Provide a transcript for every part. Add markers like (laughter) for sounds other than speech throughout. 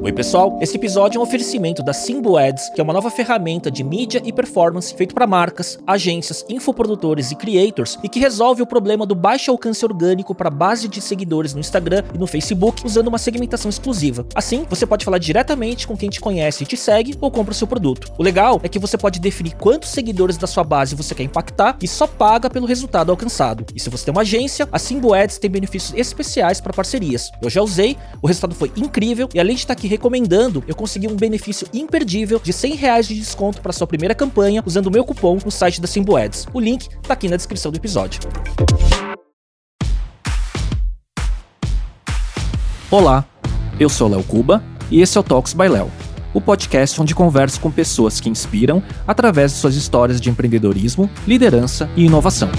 Oi, pessoal. Esse episódio é um oferecimento da Simbo Ads, que é uma nova ferramenta de mídia e performance feito para marcas, agências, infoprodutores e creators e que resolve o problema do baixo alcance orgânico para base de seguidores no Instagram e no Facebook usando uma segmentação exclusiva. Assim, você pode falar diretamente com quem te conhece e te segue ou compra o seu produto. O legal é que você pode definir quantos seguidores da sua base você quer impactar e só paga pelo resultado alcançado. E se você tem uma agência, a Simbo Ads tem benefícios especiais para parcerias. Eu já usei, o resultado foi incrível e além de estar aqui recomendando, eu consegui um benefício imperdível de 100 reais de desconto para sua primeira campanha usando o meu cupom no site da Simbo Ads. O link tá aqui na descrição do episódio. Olá, eu sou Léo Cuba e esse é o Talks by Léo, o podcast onde converso com pessoas que inspiram através de suas histórias de empreendedorismo, liderança e inovação.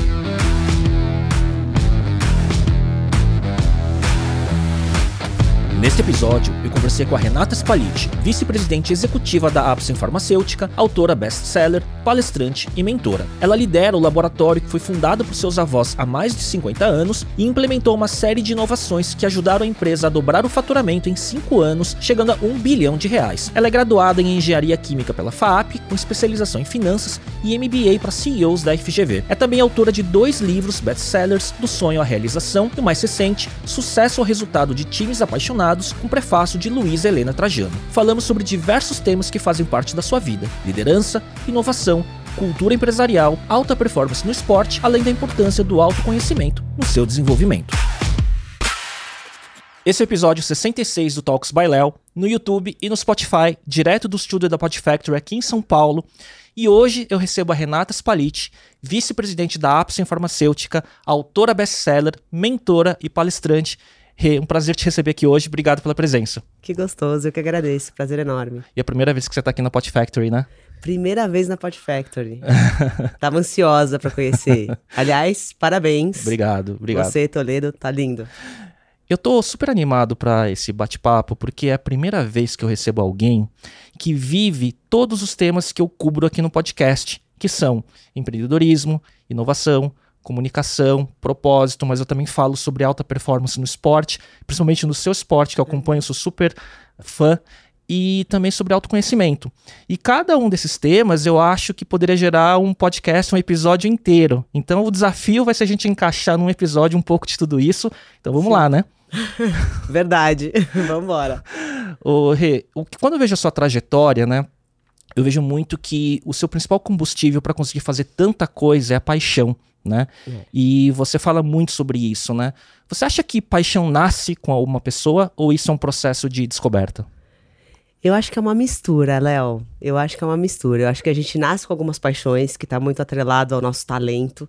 Neste episódio, eu conversei com a Renata Spaliti, vice-presidente executiva da Apsen Farmacêutica, autora best-seller, palestrante e mentora. Ela lidera o laboratório que foi fundado por seus avós há mais de 50 anos e implementou uma série de inovações que ajudaram a empresa a dobrar o faturamento em 5 anos, chegando a 1 bilhão de reais. Ela é graduada em Engenharia Química pela FAAP, com especialização em finanças e MBA para CEOs da FGV. É também autora de dois livros best-sellers, Do Sonho à Realização e o mais recente, Sucesso ao Resultado de Times Apaixonados com prefácio de Luísa Helena Trajano. Falamos sobre diversos temas que fazem parte da sua vida: liderança, inovação, cultura empresarial, alta performance no esporte, além da importância do autoconhecimento no seu desenvolvimento. Esse é episódio 66 do Talks by Léo, no YouTube e no Spotify, direto do estúdio da Pod Factory aqui em São Paulo. E hoje eu recebo a Renata Spaliti, vice-presidente da Apsen Farmacêutica, autora best-seller, mentora e palestrante um prazer te receber aqui hoje. Obrigado pela presença. Que gostoso, eu que agradeço. Prazer enorme. E é a primeira vez que você está aqui na Pot Factory, né? Primeira vez na Pot Factory. (laughs) Tava ansiosa para conhecer. Aliás, parabéns. Obrigado, obrigado. Você, Toledo, tá lindo. Eu tô super animado para esse bate-papo porque é a primeira vez que eu recebo alguém que vive todos os temas que eu cubro aqui no podcast, que são empreendedorismo, inovação, comunicação, propósito, mas eu também falo sobre alta performance no esporte, principalmente no seu esporte, que eu acompanho, sou super fã, e também sobre autoconhecimento. E cada um desses temas eu acho que poderia gerar um podcast, um episódio inteiro. Então o desafio vai ser a gente encaixar num episódio um pouco de tudo isso. Então vamos Sim. lá, né? (laughs) Verdade. (laughs) vamos embora. O Rê, quando eu vejo a sua trajetória, né? Eu vejo muito que o seu principal combustível para conseguir fazer tanta coisa é a paixão né? É. E você fala muito sobre isso, né? Você acha que paixão nasce com alguma pessoa ou isso é um processo de descoberta? Eu acho que é uma mistura, Léo. Eu acho que é uma mistura. Eu acho que a gente nasce com algumas paixões que está muito atrelado ao nosso talento,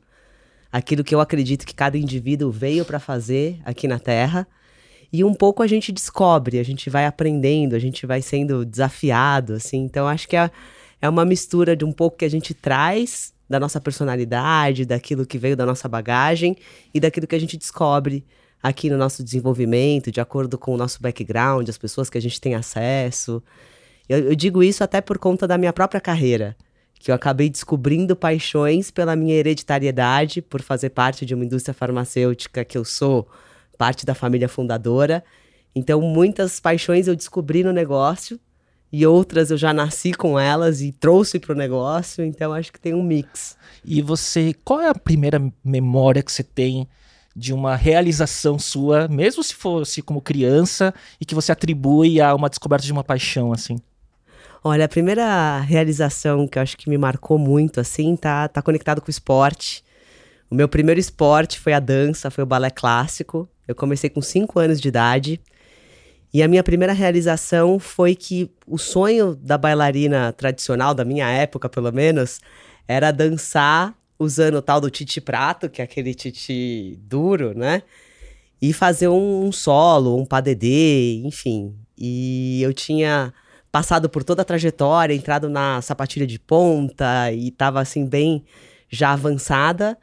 aquilo que eu acredito que cada indivíduo veio para fazer aqui na Terra. E um pouco a gente descobre, a gente vai aprendendo, a gente vai sendo desafiado, assim. Então acho que é, é uma mistura de um pouco que a gente traz da nossa personalidade, daquilo que veio da nossa bagagem e daquilo que a gente descobre aqui no nosso desenvolvimento, de acordo com o nosso background, as pessoas que a gente tem acesso. Eu, eu digo isso até por conta da minha própria carreira, que eu acabei descobrindo paixões pela minha hereditariedade, por fazer parte de uma indústria farmacêutica que eu sou parte da família fundadora. Então, muitas paixões eu descobri no negócio e outras eu já nasci com elas e trouxe para o negócio, então acho que tem um mix. E você, qual é a primeira memória que você tem de uma realização sua, mesmo se fosse como criança, e que você atribui a uma descoberta de uma paixão, assim? Olha, a primeira realização que eu acho que me marcou muito, assim, tá, tá conectado com o esporte. O meu primeiro esporte foi a dança, foi o balé clássico. Eu comecei com 5 anos de idade. E a minha primeira realização foi que o sonho da bailarina tradicional, da minha época pelo menos, era dançar usando o tal do titi prato, que é aquele titi duro, né? E fazer um, solo, um padedê, enfim. E eu tinha passado por toda a trajetória, entrado na sapatilha de ponta e estava assim bem já avançada.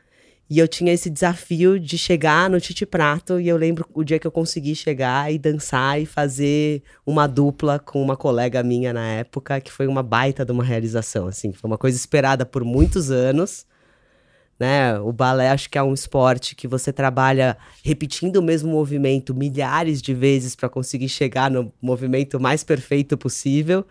E eu tinha esse desafio de chegar no Tite Prato, e eu lembro o dia que eu consegui chegar e dançar e fazer uma dupla com uma colega minha na época, que foi uma baita de uma realização, assim. Foi uma coisa esperada por muitos anos, né? O balé acho que é um esporte que você trabalha repetindo o mesmo movimento milhares de vezes para conseguir chegar no movimento mais perfeito possível.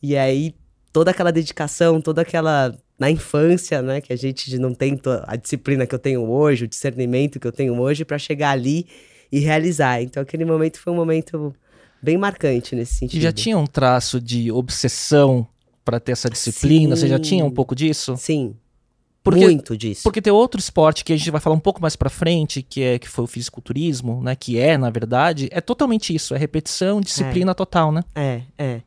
E aí toda aquela dedicação, toda aquela na infância, né, que a gente não tem a disciplina que eu tenho hoje, o discernimento que eu tenho hoje para chegar ali e realizar. Então aquele momento foi um momento bem marcante nesse sentido. E já tinha um traço de obsessão para ter essa disciplina? Sim. Você já tinha um pouco disso? Sim, porque, Muito disso. Porque tem outro esporte que a gente vai falar um pouco mais para frente, que é que foi o fisiculturismo, né? Que é, na verdade, é totalmente isso, é repetição, disciplina é. total, né? É, é.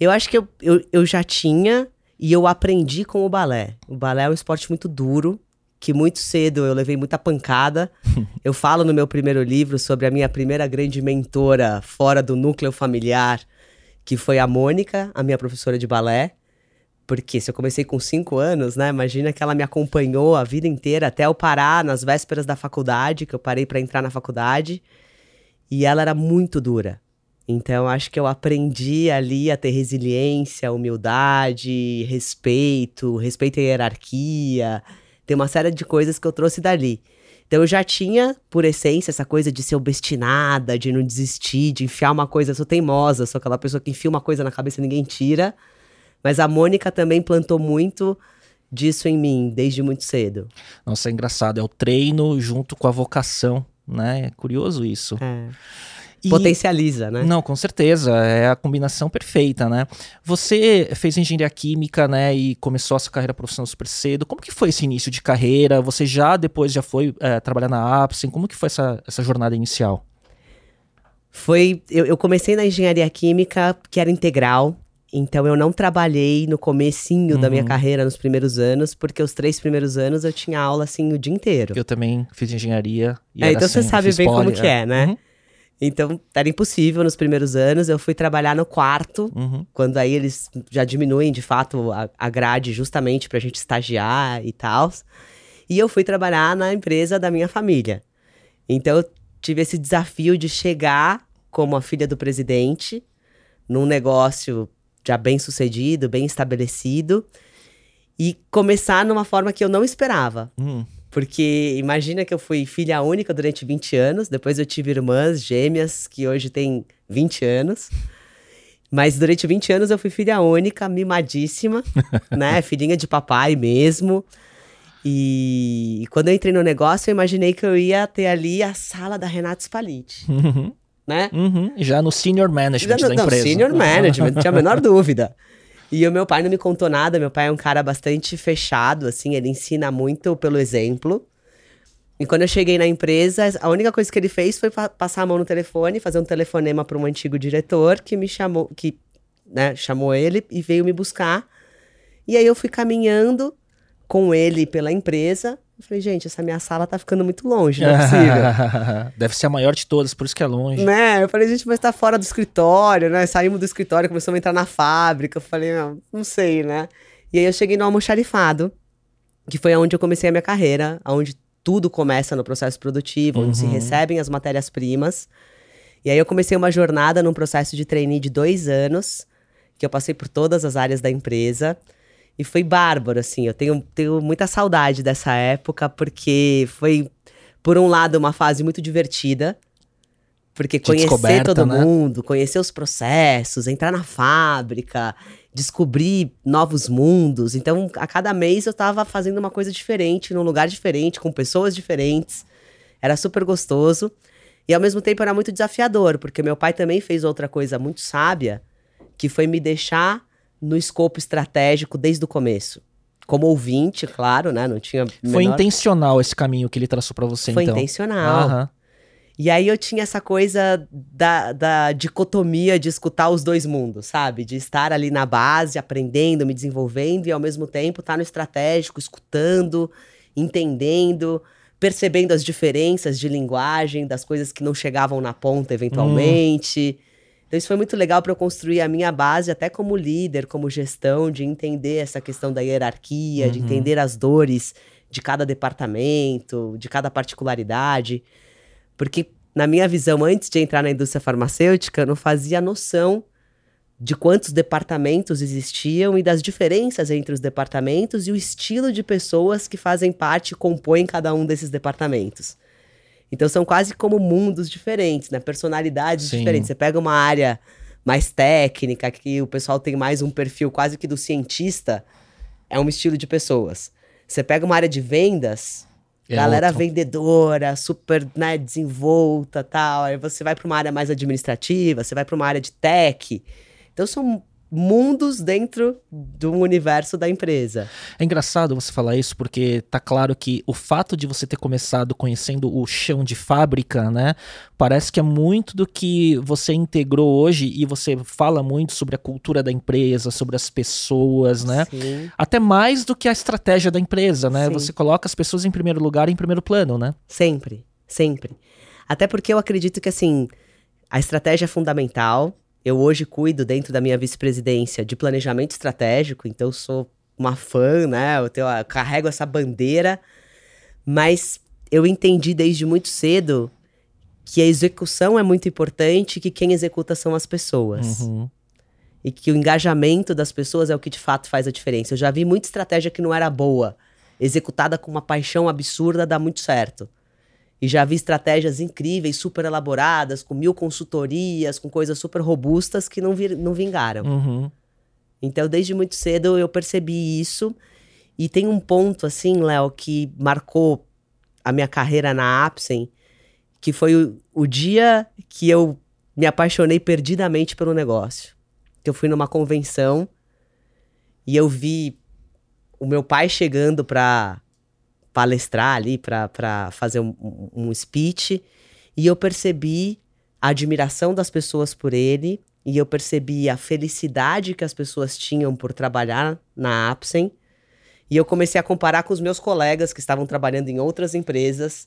Eu acho que eu, eu, eu já tinha e eu aprendi com o balé. O balé é um esporte muito duro, que muito cedo eu levei muita pancada. (laughs) eu falo no meu primeiro livro sobre a minha primeira grande mentora fora do núcleo familiar, que foi a Mônica, a minha professora de balé. Porque se eu comecei com cinco anos, né? Imagina que ela me acompanhou a vida inteira até eu parar nas vésperas da faculdade, que eu parei para entrar na faculdade. E ela era muito dura. Então acho que eu aprendi ali a ter resiliência, humildade, respeito, respeito à hierarquia. Tem uma série de coisas que eu trouxe dali. Então eu já tinha, por essência, essa coisa de ser obstinada, de não desistir, de enfiar uma coisa, eu sou teimosa, sou aquela pessoa que enfia uma coisa na cabeça e ninguém tira. Mas a Mônica também plantou muito disso em mim desde muito cedo. Nossa, é engraçado. É o treino junto com a vocação, né? É curioso isso. É. E... Potencializa, né? Não, com certeza. É a combinação perfeita, né? Você fez engenharia química, né? E começou a sua carreira profissional super cedo. Como que foi esse início de carreira? Você já depois já foi é, trabalhar na Apsen? Como que foi essa, essa jornada inicial? Foi. Eu, eu comecei na engenharia química, que era integral. Então eu não trabalhei no comecinho uhum. da minha uhum. carreira nos primeiros anos, porque os três primeiros anos eu tinha aula assim o dia inteiro. Eu também fiz engenharia. É, então assim, você sabe bem poli, como que é, né? Uhum. Então era impossível nos primeiros anos. Eu fui trabalhar no quarto, uhum. quando aí eles já diminuem de fato a, a grade justamente pra gente estagiar e tal. E eu fui trabalhar na empresa da minha família. Então eu tive esse desafio de chegar como a filha do presidente num negócio já bem sucedido, bem estabelecido, e começar numa forma que eu não esperava. Hum. Porque imagina que eu fui filha única durante 20 anos, depois eu tive irmãs gêmeas que hoje têm 20 anos. Mas durante 20 anos eu fui filha única, mimadíssima, (laughs) né? Filhinha de papai mesmo. E, quando eu entrei no negócio, eu imaginei que eu ia ter ali a sala da Renata Spalletti. Uhum né? Uhum, já no senior management já no, da não, empresa. Senior management, não tinha a menor (laughs) dúvida. E o meu pai não me contou nada, meu pai é um cara bastante fechado, assim, ele ensina muito pelo exemplo. E quando eu cheguei na empresa, a única coisa que ele fez foi passar a mão no telefone, fazer um telefonema para um antigo diretor que me chamou, que né, chamou ele e veio me buscar. E aí eu fui caminhando com ele pela empresa eu falei, gente, essa minha sala tá ficando muito longe, não é possível. (laughs) Deve ser a maior de todas, por isso que é longe. Né? Eu falei, gente, mas tá fora do escritório, né? Saímos do escritório, começamos a entrar na fábrica. Eu falei, não, não sei, né? E aí eu cheguei no almoxarifado, que foi onde eu comecei a minha carreira, onde tudo começa no processo produtivo, onde se uhum. recebem as matérias-primas. E aí eu comecei uma jornada num processo de trainee de dois anos, que eu passei por todas as áreas da empresa. E foi bárbaro, assim. Eu tenho, tenho muita saudade dessa época, porque foi, por um lado, uma fase muito divertida. Porque de conhecer todo né? mundo, conhecer os processos, entrar na fábrica, descobrir novos mundos. Então, a cada mês eu estava fazendo uma coisa diferente, num lugar diferente, com pessoas diferentes. Era super gostoso. E ao mesmo tempo era muito desafiador, porque meu pai também fez outra coisa muito sábia, que foi me deixar no escopo estratégico desde o começo. Como ouvinte, claro, né? Não tinha. Menor... Foi intencional esse caminho que ele traçou para você, Foi então. Foi intencional. E aí eu tinha essa coisa da, da dicotomia de escutar os dois mundos, sabe? De estar ali na base, aprendendo, me desenvolvendo, e ao mesmo tempo estar tá no estratégico, escutando, entendendo, percebendo as diferenças de linguagem, das coisas que não chegavam na ponta eventualmente. Hum. Então isso foi muito legal para eu construir a minha base até como líder, como gestão, de entender essa questão da hierarquia, uhum. de entender as dores de cada departamento, de cada particularidade. Porque na minha visão, antes de entrar na indústria farmacêutica, eu não fazia noção de quantos departamentos existiam e das diferenças entre os departamentos e o estilo de pessoas que fazem parte e compõem cada um desses departamentos. Então são quase como mundos diferentes, né? Personalidades Sim. diferentes. Você pega uma área mais técnica, que o pessoal tem mais um perfil quase que do cientista, é um estilo de pessoas. Você pega uma área de vendas, É galera outro. vendedora, super né, desenvolta tal. Aí você vai para uma área mais administrativa, você vai para uma área de tech. Então são mundos dentro do universo da empresa. É engraçado você falar isso porque tá claro que o fato de você ter começado conhecendo o chão de fábrica, né, parece que é muito do que você integrou hoje e você fala muito sobre a cultura da empresa, sobre as pessoas, né? Sim. Até mais do que a estratégia da empresa, né? Sim. Você coloca as pessoas em primeiro lugar, em primeiro plano, né? Sempre, sempre. Até porque eu acredito que, assim, a estratégia é fundamental. Eu hoje cuido, dentro da minha vice-presidência, de planejamento estratégico, então eu sou uma fã, né? Eu, tenho, eu carrego essa bandeira, mas eu entendi desde muito cedo que a execução é muito importante e que quem executa são as pessoas. Uhum. E que o engajamento das pessoas é o que de fato faz a diferença. Eu já vi muita estratégia que não era boa, executada com uma paixão absurda, dá muito certo. E já vi estratégias incríveis, super elaboradas, com mil consultorias, com coisas super robustas que não, vir, não vingaram. Uhum. Então, desde muito cedo eu percebi isso. E tem um ponto, assim, Léo, que marcou a minha carreira na Apsen, que foi o, o dia que eu me apaixonei perdidamente pelo negócio. Que eu fui numa convenção e eu vi o meu pai chegando para palestrar ali, para fazer um, um, speech, e eu percebi a admiração das pessoas por ele, e eu percebi a felicidade que as pessoas tinham por trabalhar na Apsen. E eu comecei a comparar com os meus colegas que estavam trabalhando em outras empresas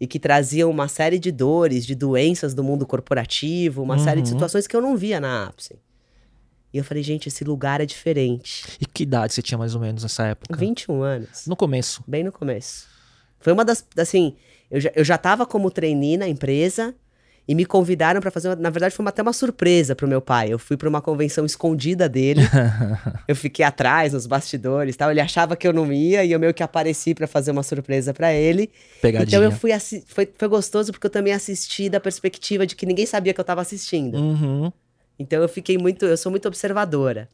e que traziam uma série de dores, de doenças do mundo corporativo, uma série de Uhum. situações que eu não via na Apsen. E eu falei, gente, esse lugar é diferente. E que idade você tinha mais ou menos nessa época? 21 anos. No começo. Bem no começo. Foi uma das. Assim, eu já, eu já tava como trainee na empresa e me convidaram para fazer. Uma, na verdade, foi uma- até uma surpresa pro meu pai. Eu fui para uma convenção escondida dele. (laughs) eu fiquei atrás, nos bastidores tal. Ele achava que eu não ia e eu meio que apareci para fazer uma surpresa para ele. Pegadinha. Então eu fui. Foi, foi gostoso porque eu também assisti da perspectiva de que ninguém sabia que eu tava assistindo. Uhum. Então eu fiquei muito, eu sou muito observadora.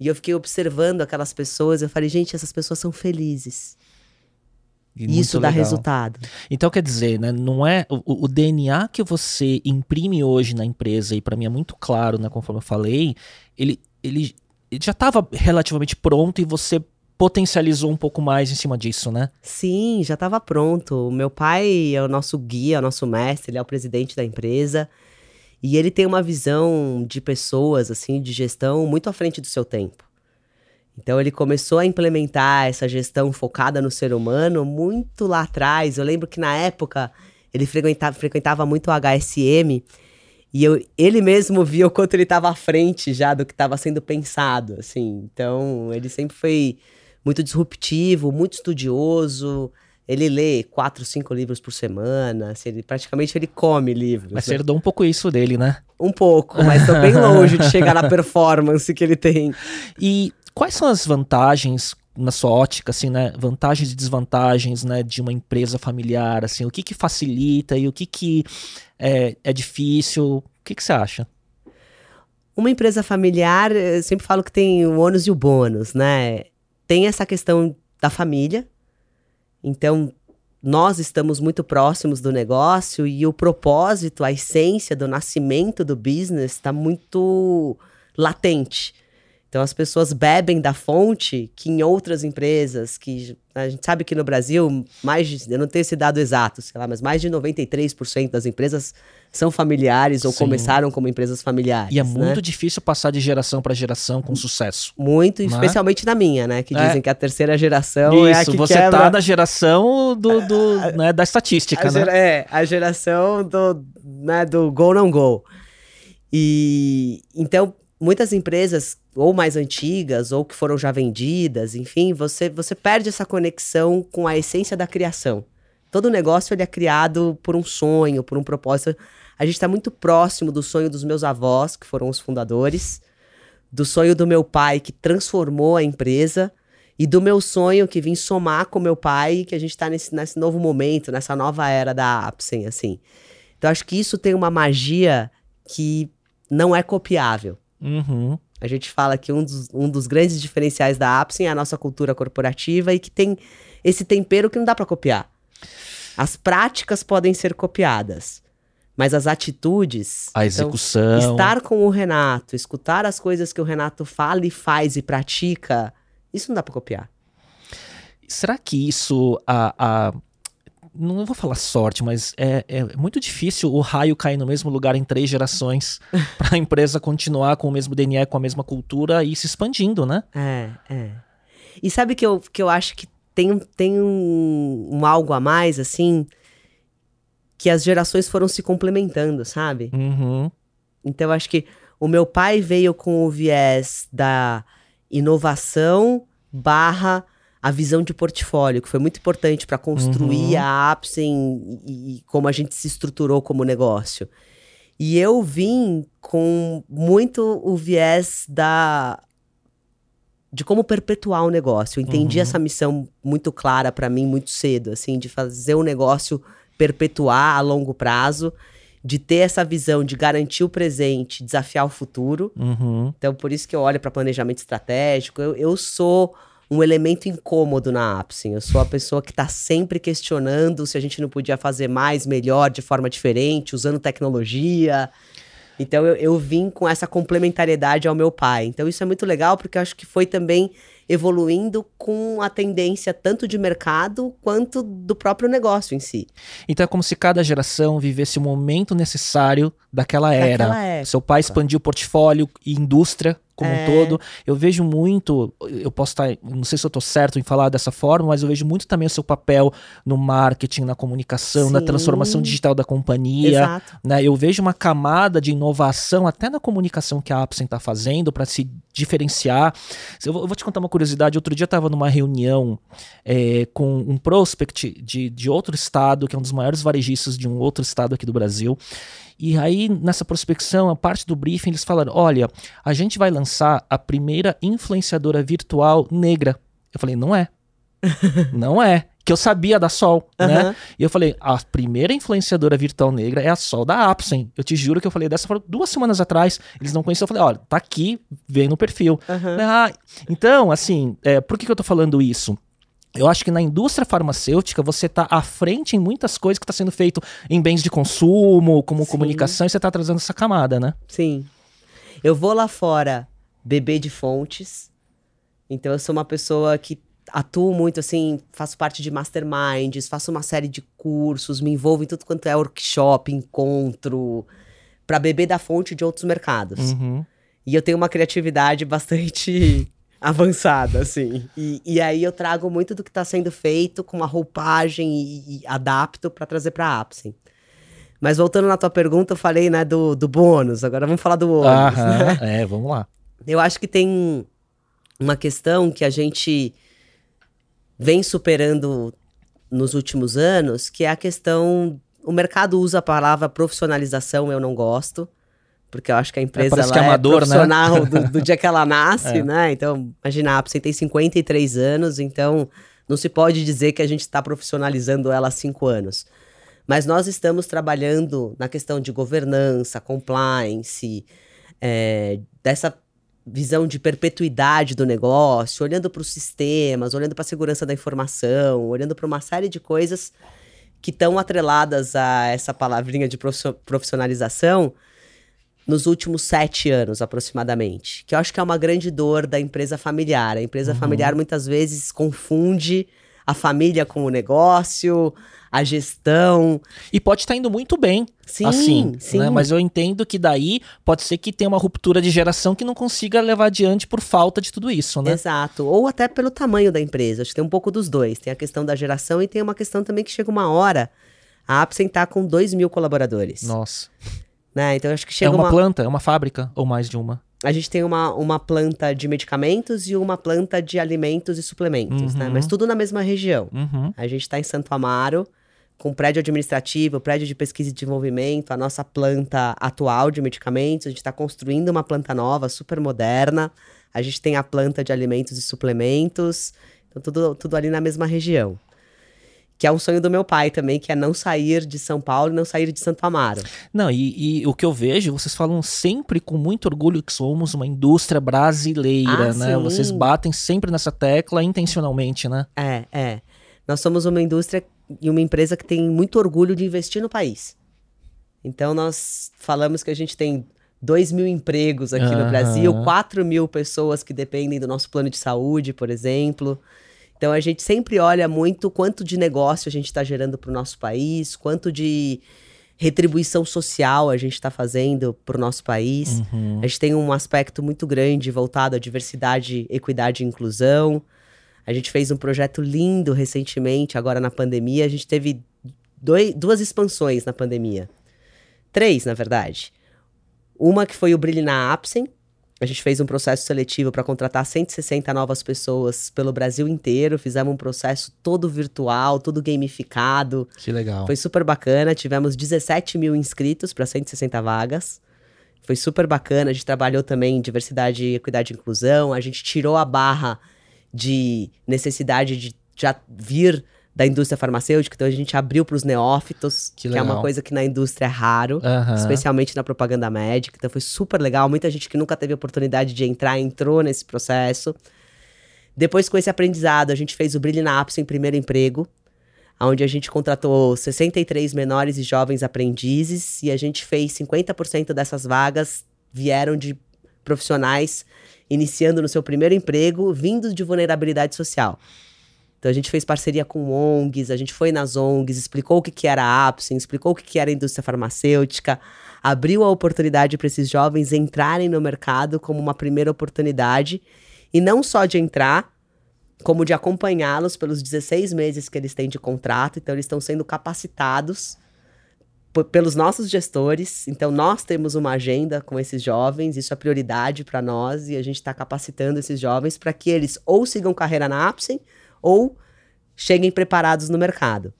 E eu fiquei observando aquelas pessoas, eu falei, gente, essas pessoas são felizes. E isso dá legal. resultado. Então quer dizer, né, não é o, o DNA que você imprime hoje na empresa e para mim é muito claro, né, conforme eu falei, ele, ele, ele já estava relativamente pronto e você potencializou um pouco mais em cima disso, né? Sim, já estava pronto. O meu pai é o nosso guia, é o nosso mestre, ele é o presidente da empresa. E ele tem uma visão de pessoas, assim, de gestão muito à frente do seu tempo. Então ele começou a implementar essa gestão focada no ser humano muito lá atrás. Eu lembro que na época ele frequentava, frequentava muito o HSM e eu, ele mesmo via o quanto ele estava à frente já do que estava sendo pensado, assim. Então ele sempre foi muito disruptivo, muito estudioso. Ele lê quatro, cinco livros por semana. Assim, ele, praticamente ele come livros. Mas né? você herdou um pouco isso dele, né? Um pouco, mas tô bem (laughs) longe de chegar na performance que ele tem. E quais são as vantagens na sua ótica, assim, né? Vantagens e desvantagens, né, de uma empresa familiar, assim, o que que facilita e o que que é, é difícil? O que que você acha? Uma empresa familiar, eu sempre falo que tem o ônus e o bônus, né? Tem essa questão da família. Então, nós estamos muito próximos do negócio e o propósito, a essência do nascimento do business está muito latente. Então, as pessoas bebem da fonte que em outras empresas, que a gente sabe que no Brasil, mais de, eu não tenho esse dado exato, sei lá, mas mais de 93% das empresas são familiares ou Sim. começaram como empresas familiares. E é né? muito difícil passar de geração para geração com sucesso. Muito, Né? especialmente na minha, né? Que É. dizem que a terceira geração é a Isso, que você quebra... tá na geração do, do, (laughs) né, da estatística, a né? gera- É, a geração do, né, do go não go. E então, muitas empresas, ou mais antigas, ou que foram já vendidas, enfim, você, você perde essa conexão com a essência da criação. Todo negócio ele é criado por um sonho, por um propósito. A gente está muito próximo do sonho dos meus avós, que foram os fundadores. do sonho do meu pai que transformou a empresa e do meu sonho que vim somar com meu pai, que a gente está nesse, nesse novo momento, nessa nova era da Apsen, assim. Então acho que isso tem uma magia que não é copiável. Uhum. A gente fala que um dos, um dos grandes diferenciais da Apsen é a nossa cultura corporativa e que tem esse tempero que não dá para copiar. As práticas podem ser copiadas, mas as atitudes. A então, execução. estar com o Renato, escutar as coisas que o Renato fala e faz e pratica, isso não dá para copiar. Será que isso a, a não vou falar sorte, mas é, é, muito difícil o raio cair no mesmo lugar em três gerações (laughs) para a empresa continuar com o mesmo DNA, com a mesma cultura e se expandindo, né? É, é. E sabe que eu, que eu acho que tem, tem um, um algo a mais, assim, que as gerações foram se complementando, sabe? Uhum. Então, acho que o meu pai veio com o viés da inovação barra a visão de portfólio, que foi muito importante para construir Uhum. a Apsen e, e como a gente se estruturou como negócio. E eu vim com muito o viés da de como perpetuar o negócio. Eu entendi Uhum. essa missão muito clara para mim muito cedo, assim, de fazer o negócio perpetuar a longo prazo, de ter essa visão de garantir o presente, desafiar o futuro. Uhum. Então, por isso que eu olho para planejamento estratégico. Eu, eu sou um elemento incômodo na Apsen. Eu sou a pessoa que está sempre questionando se a gente não podia fazer mais, melhor, de forma diferente, usando tecnologia. Então, eu, eu vim com essa complementariedade ao meu pai. Então, isso é muito legal, porque eu acho que foi também evoluindo com a tendência tanto de mercado quanto do próprio negócio em si. Então é como se cada geração vivesse o momento necessário daquela era. Daquela. Seu pai expandiu o portfólio e indústria como É. um todo. Eu vejo muito, eu posso estar, não sei se eu estou certo em falar dessa forma, mas eu vejo muito também o seu papel no marketing, na comunicação, na Sim. transformação digital da companhia. Exato. né? Eu vejo uma camada de inovação até na comunicação que a Apsen está fazendo para se diferenciar. Eu vou, eu vou te contar uma curiosidade. Outro dia eu estava numa reunião é, com um prospect de, de outro estado, que é um dos maiores varejistas de um outro estado aqui do Brasil. E aí, nessa prospecção, a parte do briefing, eles falaram: olha, a gente vai lançar a primeira influenciadora virtual negra. Eu falei, não é. (laughs) não é. Que eu sabia da Sol, né? Aham. E eu falei, a primeira influenciadora virtual negra é a Sol da Apsen. Eu te juro que eu falei dessa forma duas semanas atrás. Eles não conheciam. Eu falei, olha, tá aqui, vem no perfil. Aham. Ah, então, assim, é, por que, que eu tô falando isso? Eu acho que na indústria farmacêutica você tá à frente em muitas coisas que está sendo feito em bens de consumo, como Sim. comunicação, e você tá trazendo essa camada, né? Sim. Eu vou lá fora beber de fontes. Então eu sou uma pessoa que atuo muito assim, faço parte de masterminds, faço uma série de cursos, me envolvo em tudo quanto é workshop, encontro, para beber da fonte de outros mercados. Uhum. E eu tenho uma criatividade (laughs) bastante avançada, assim. E, e aí eu trago muito do que está sendo feito com uma roupagem e, e adapto para trazer para a Apsen. Mas voltando na tua pergunta, eu falei, né, do, do bônus. Agora vamos falar do ônus, né? É, vamos lá. Eu acho que tem uma questão que a gente vem superando nos últimos anos, que é a questão. O mercado usa a palavra profissionalização, eu não gosto. Porque eu acho que a empresa parece ela que é amador, né? profissional do, do dia que ela (laughs) nasce, É. né? Então, imagina, a Apsen tem 53 anos, então não se pode dizer que a gente está profissionalizando ela há cinco anos. Mas nós estamos trabalhando na questão de governança, compliance, é, dessa visão de perpetuidade do negócio, olhando para os sistemas, olhando para a segurança da informação, olhando para uma série de coisas que estão atreladas a essa palavrinha de profissio- profissionalização nos últimos sete anos, aproximadamente. Que eu acho que é uma grande dor da empresa familiar. A empresa familiar muitas vezes confunde a família com o negócio, a gestão. E pode estar indo muito bem, Sim, assim, sim. né? Mas eu entendo que daí pode ser que tenha uma ruptura de geração que não consiga levar adiante por falta de tudo isso, né? Exato. Ou até pelo tamanho da empresa. Acho que tem um pouco dos dois. Tem a questão da geração e tem uma questão também que chega uma hora. A Apsen tá com 2 mil colaboradores. Nossa. Né? Então acho que É chega uma, uma. planta, é uma fábrica ou mais de uma. A gente tem uma, uma planta de medicamentos e uma planta de alimentos e suplementos, né? Uhum. Mas tudo na mesma região. Uhum. A gente está em Santo Amaro, com prédio administrativo, prédio de pesquisa e desenvolvimento, a nossa planta atual de medicamentos. A gente está construindo uma planta nova, super moderna. A gente tem a planta de alimentos e suplementos. Então, tudo, tudo ali na mesma região que é um sonho do meu pai também, que é não sair de São Paulo e não sair de Santo Amaro. Não, e, e o que eu vejo, vocês falam sempre com muito orgulho que somos uma indústria brasileira, Ah, né? sim. Vocês batem sempre nessa tecla intencionalmente, né? É, é. Nós somos uma indústria e uma empresa que tem muito orgulho de investir no país. Então, nós falamos que a gente tem 2 mil empregos aqui Aham. no Brasil, 4 mil pessoas que dependem do nosso plano de saúde, por exemplo. Então, a gente sempre olha muito quanto de negócio a gente está gerando para o nosso país, quanto de retribuição social a gente está fazendo para o nosso país. Uhum. A gente tem um aspecto muito grande voltado à diversidade, equidade e inclusão. A gente fez um projeto lindo recentemente, agora na pandemia. A gente teve doi- duas expansões na pandemia. Três, na verdade. Uma que foi o Brilhe na Apsen. A gente fez um processo seletivo para contratar 160 novas pessoas pelo Brasil inteiro. Fizemos um processo todo virtual, todo gamificado. Que legal. Foi super bacana. Tivemos 17 mil inscritos para 160 vagas. Foi super bacana. A gente trabalhou também em diversidade, equidade e inclusão. A gente tirou a barra de necessidade de já vir da indústria farmacêutica. Então a gente abriu para os neófitos, Que que, é uma coisa que na indústria é raro. Especialmente na propaganda médica. Então foi super legal. Muita gente que nunca teve oportunidade de entrar entrou nesse processo. Depois, com esse aprendizado, a gente fez o Brilhe na em primeiro emprego, onde a gente contratou 63 menores e jovens aprendizes e a gente fez 50% dessas vagas vieram de profissionais iniciando no seu primeiro emprego, vindos de vulnerabilidade social. Então a gente fez parceria com ONGs, a gente foi nas ONGs, explicou o que, que era a Apsen, explicou o que, que era a indústria farmacêutica, abriu a oportunidade para esses jovens entrarem no mercado como uma primeira oportunidade, e não só de entrar, como de acompanhá-los pelos 16 meses que eles têm de contrato. Então eles estão sendo capacitados pelos nossos gestores. Então nós temos uma agenda com esses jovens, isso é prioridade para nós, e a gente está capacitando esses jovens para que eles ou sigam carreira na Apsen, ou cheguem preparados no mercado.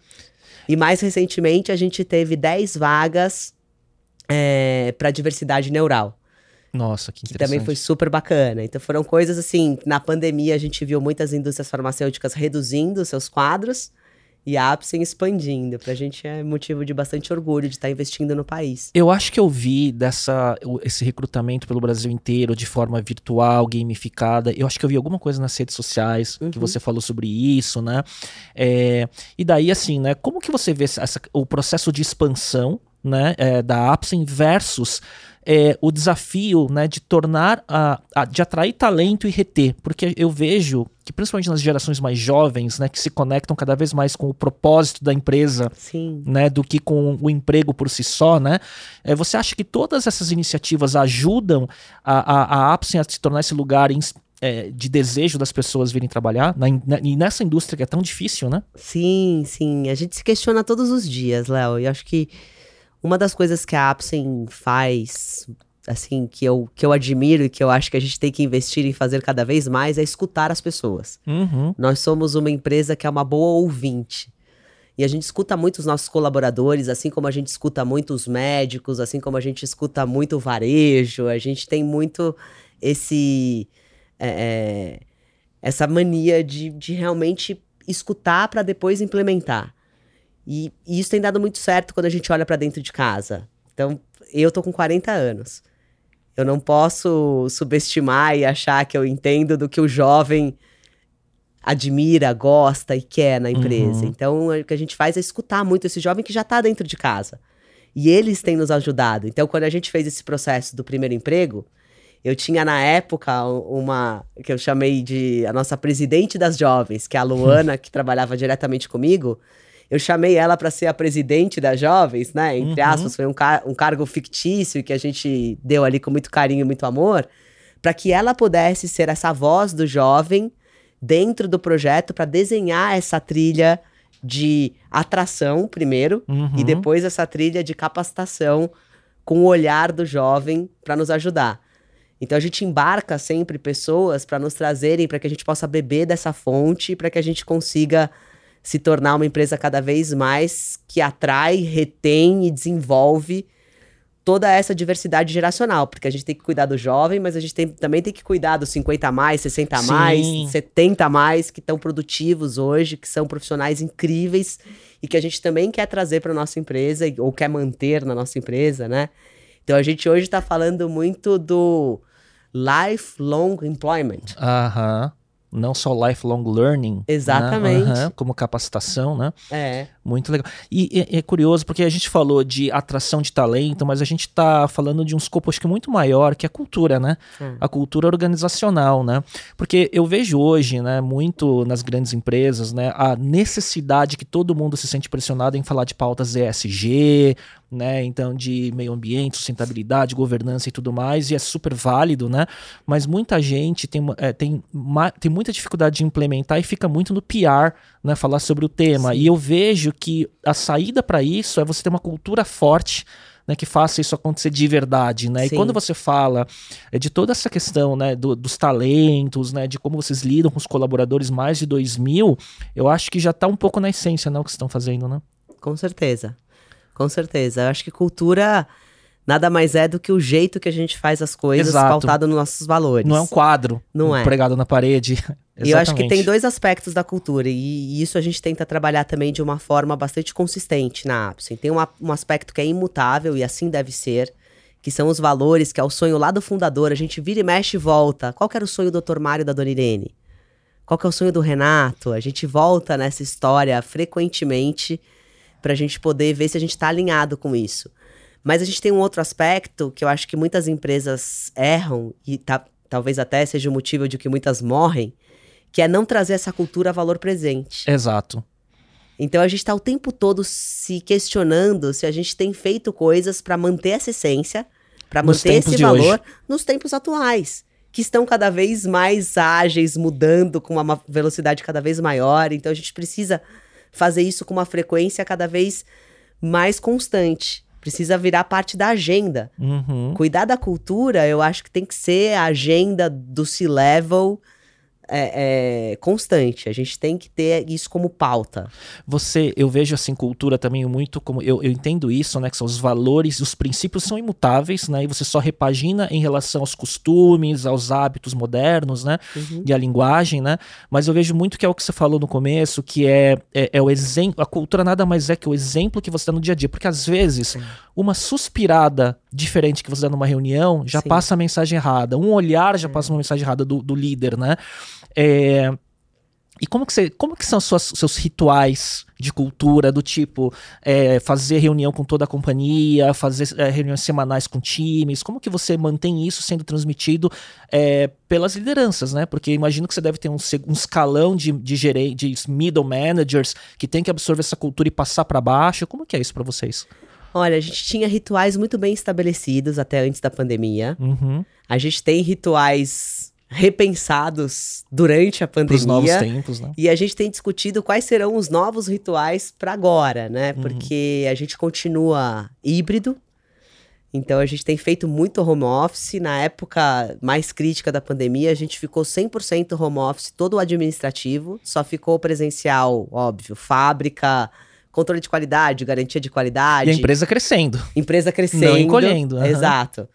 E mais recentemente, a gente teve 10 vagas para diversidade neural, Nossa, que que interessante. também foi super bacana. Então foram coisas assim, na pandemia a gente viu muitas indústrias farmacêuticas reduzindo seus quadros e a Apsen expandindo. Pra gente é motivo de bastante orgulho de estar investindo no país. Eu acho que eu vi dessa, esse recrutamento pelo Brasil inteiro de forma virtual, gamificada. Eu acho que eu vi alguma coisa nas redes sociais que Uhum. você falou sobre isso, né? É, e daí, assim, né? Como que você vê essa- o processo de expansão, né? é, da Apsen versus é, o desafio, né? De tornar a, a- de atrair talento e reter, porque eu vejo que principalmente nas gerações mais jovens, né? Que se conectam cada vez mais com o propósito da empresa Sim. né, do que com o emprego por si só, né? É, você acha que todas essas iniciativas ajudam a, a, a Apsen a se tornar esse lugar ins- é, de desejo das pessoas virem trabalhar na, na- e nessa indústria que é tão difícil, né? Sim, sim. A gente se questiona todos os dias, Léo. E acho que uma das coisas que a Apsen faz, assim, que eu, que eu admiro e que eu acho que a gente tem que investir em fazer cada vez mais é escutar as pessoas. Uhum. Nós somos uma empresa que é uma boa ouvinte. E a gente escuta muito os nossos colaboradores, assim como a gente escuta muito os médicos, assim como a gente escuta muito o varejo. A gente tem muito esse. é, é, essa mania de, de realmente escutar para depois implementar. E, e isso tem dado muito certo quando a gente olha para dentro de casa. Então, eu tô com 40 anos. Eu não posso subestimar e achar que eu entendo do que o jovem admira, gosta e quer na empresa. Uhum. Então, o que a gente faz é escutar muito esse jovem que já está dentro de casa. E eles têm nos ajudado. Então, quando a gente fez esse processo do primeiro emprego, eu tinha na época uma que eu chamei de a nossa presidente das jovens, que é a Luana, que trabalhava diretamente comigo. Eu chamei ela para ser a presidente das jovens, né? Entre Uhum. aspas, foi um, ca- um cargo fictício que a gente deu ali com muito carinho e muito amor, para que ela pudesse ser essa voz do jovem dentro do projeto para desenhar essa trilha de atração primeiro Uhum. e depois essa trilha de capacitação com o olhar do jovem para nos ajudar. Então a gente embarca sempre pessoas para nos trazerem, para que a gente possa beber dessa fonte, para que a gente consiga se tornar uma empresa cada vez mais que atrai, retém e desenvolve toda essa diversidade geracional, porque a gente tem que cuidar do jovem, mas a gente tem, também tem que cuidar dos 50 a mais, 60 a mais, 70 a mais, que estão produtivos hoje, que são profissionais incríveis e que a gente também quer trazer para nossa empresa ou quer manter na nossa empresa, né? Então a gente hoje está falando muito do lifelong employment. Aham não só lifelong learning. Né? Exatamente. Né? Uhum, como capacitação, né? É. Muito legal. E, é curioso porque a gente falou de atração de talento, mas a gente está falando de um escopo acho que muito maior, que é a cultura, né? Hum. A cultura organizacional, né? Porque eu vejo hoje, né, muito nas grandes empresas, né, a necessidade que todo mundo se sente pressionado em falar de pautas ESG, né? Então, de meio ambiente, sustentabilidade, governança e tudo mais, e é super válido, né? Mas muita gente tem, é, tem, tem muita dificuldade de implementar e fica muito no PR, né? Falar sobre o tema. Sim. E eu vejo que a saída para isso é você ter uma cultura forte. Né, que faça isso acontecer de verdade, né? Sim. E quando você fala é, de toda essa questão, né, do, dos talentos, né, de como vocês lidam com os colaboradores mais de 2 mil, eu acho que já está um pouco na essência, né, o que vocês estão fazendo, né? Com certeza. Com certeza. Eu acho que cultura nada mais é do que o jeito que a gente faz as coisas Exato. pautado nos nossos valores. Não é um quadro Não é. pregado na parede. E eu acho que tem dois aspectos da cultura, e, isso a gente tenta trabalhar também de uma forma bastante consistente na Apsen. Tem uma, um aspecto que é imutável, e assim deve ser, que são os valores, que é o sonho lá do fundador. A gente vira e mexe e volta. Qual que era o sonho do Dr. Mário e da Dona Irene? Qual que é o sonho do Renato? A gente volta nessa história frequentemente para a gente poder ver se a gente está alinhado com isso. Mas a gente tem um outro aspecto que eu acho que muitas empresas erram, e tá, talvez até seja o motivo de que muitas morrem, que é não trazer essa cultura a valor presente. Exato. Então a gente está o tempo todo se questionando se a gente tem feito coisas para manter essa essência, para manter esse valor nos tempos atuais, que estão cada vez mais ágeis, mudando com uma velocidade cada vez maior. Então a gente precisa fazer isso com uma frequência cada vez mais constante. Precisa virar parte da agenda. Uhum. Cuidar da cultura, eu acho que tem que ser a agenda do C-level é, é, constante. A gente tem que ter isso como pauta. Você, eu vejo assim cultura também muito como eu, eu entendo isso, né? Que são os valores, os princípios são imutáveis, né? E você só repagina em relação aos costumes, aos hábitos modernos, né? Uhum. E a linguagem, né? Mas eu vejo muito que é o que você falou no começo, que é, é, é o exemplo. A cultura nada mais é que o exemplo que você dá no dia a dia, porque às vezes uma suspirada diferente que você dá numa reunião já Sim. passa a mensagem errada, um olhar já passa uma mensagem errada do, do líder, né? É, e como que, você, como que são suas, seus rituais de cultura, do tipo é, fazer reunião com toda a companhia, fazer é, reuniões semanais com times? Como que você mantém isso sendo transmitido é, pelas lideranças, né? Porque imagino que você deve ter um, um escalão de, de, gerente, de middle managers que tem que absorver essa cultura e passar para baixo. Como que é isso para vocês? Olha, a gente tinha rituais muito bem estabelecidos até antes da pandemia. Uhum. A gente tem rituais repensados durante a pandemia. Os novos tempos, né? E a gente tem discutido quais serão os novos rituais para agora, né? Uhum. Porque a gente continua híbrido. Então a gente tem feito muito home office. Na época mais crítica da pandemia, a gente ficou 100% home office, todo o administrativo, só ficou presencial, óbvio, fábrica, controle de qualidade, garantia de qualidade. E a empresa crescendo. Empresa crescendo. Não encolhendo. Uhum. Exato.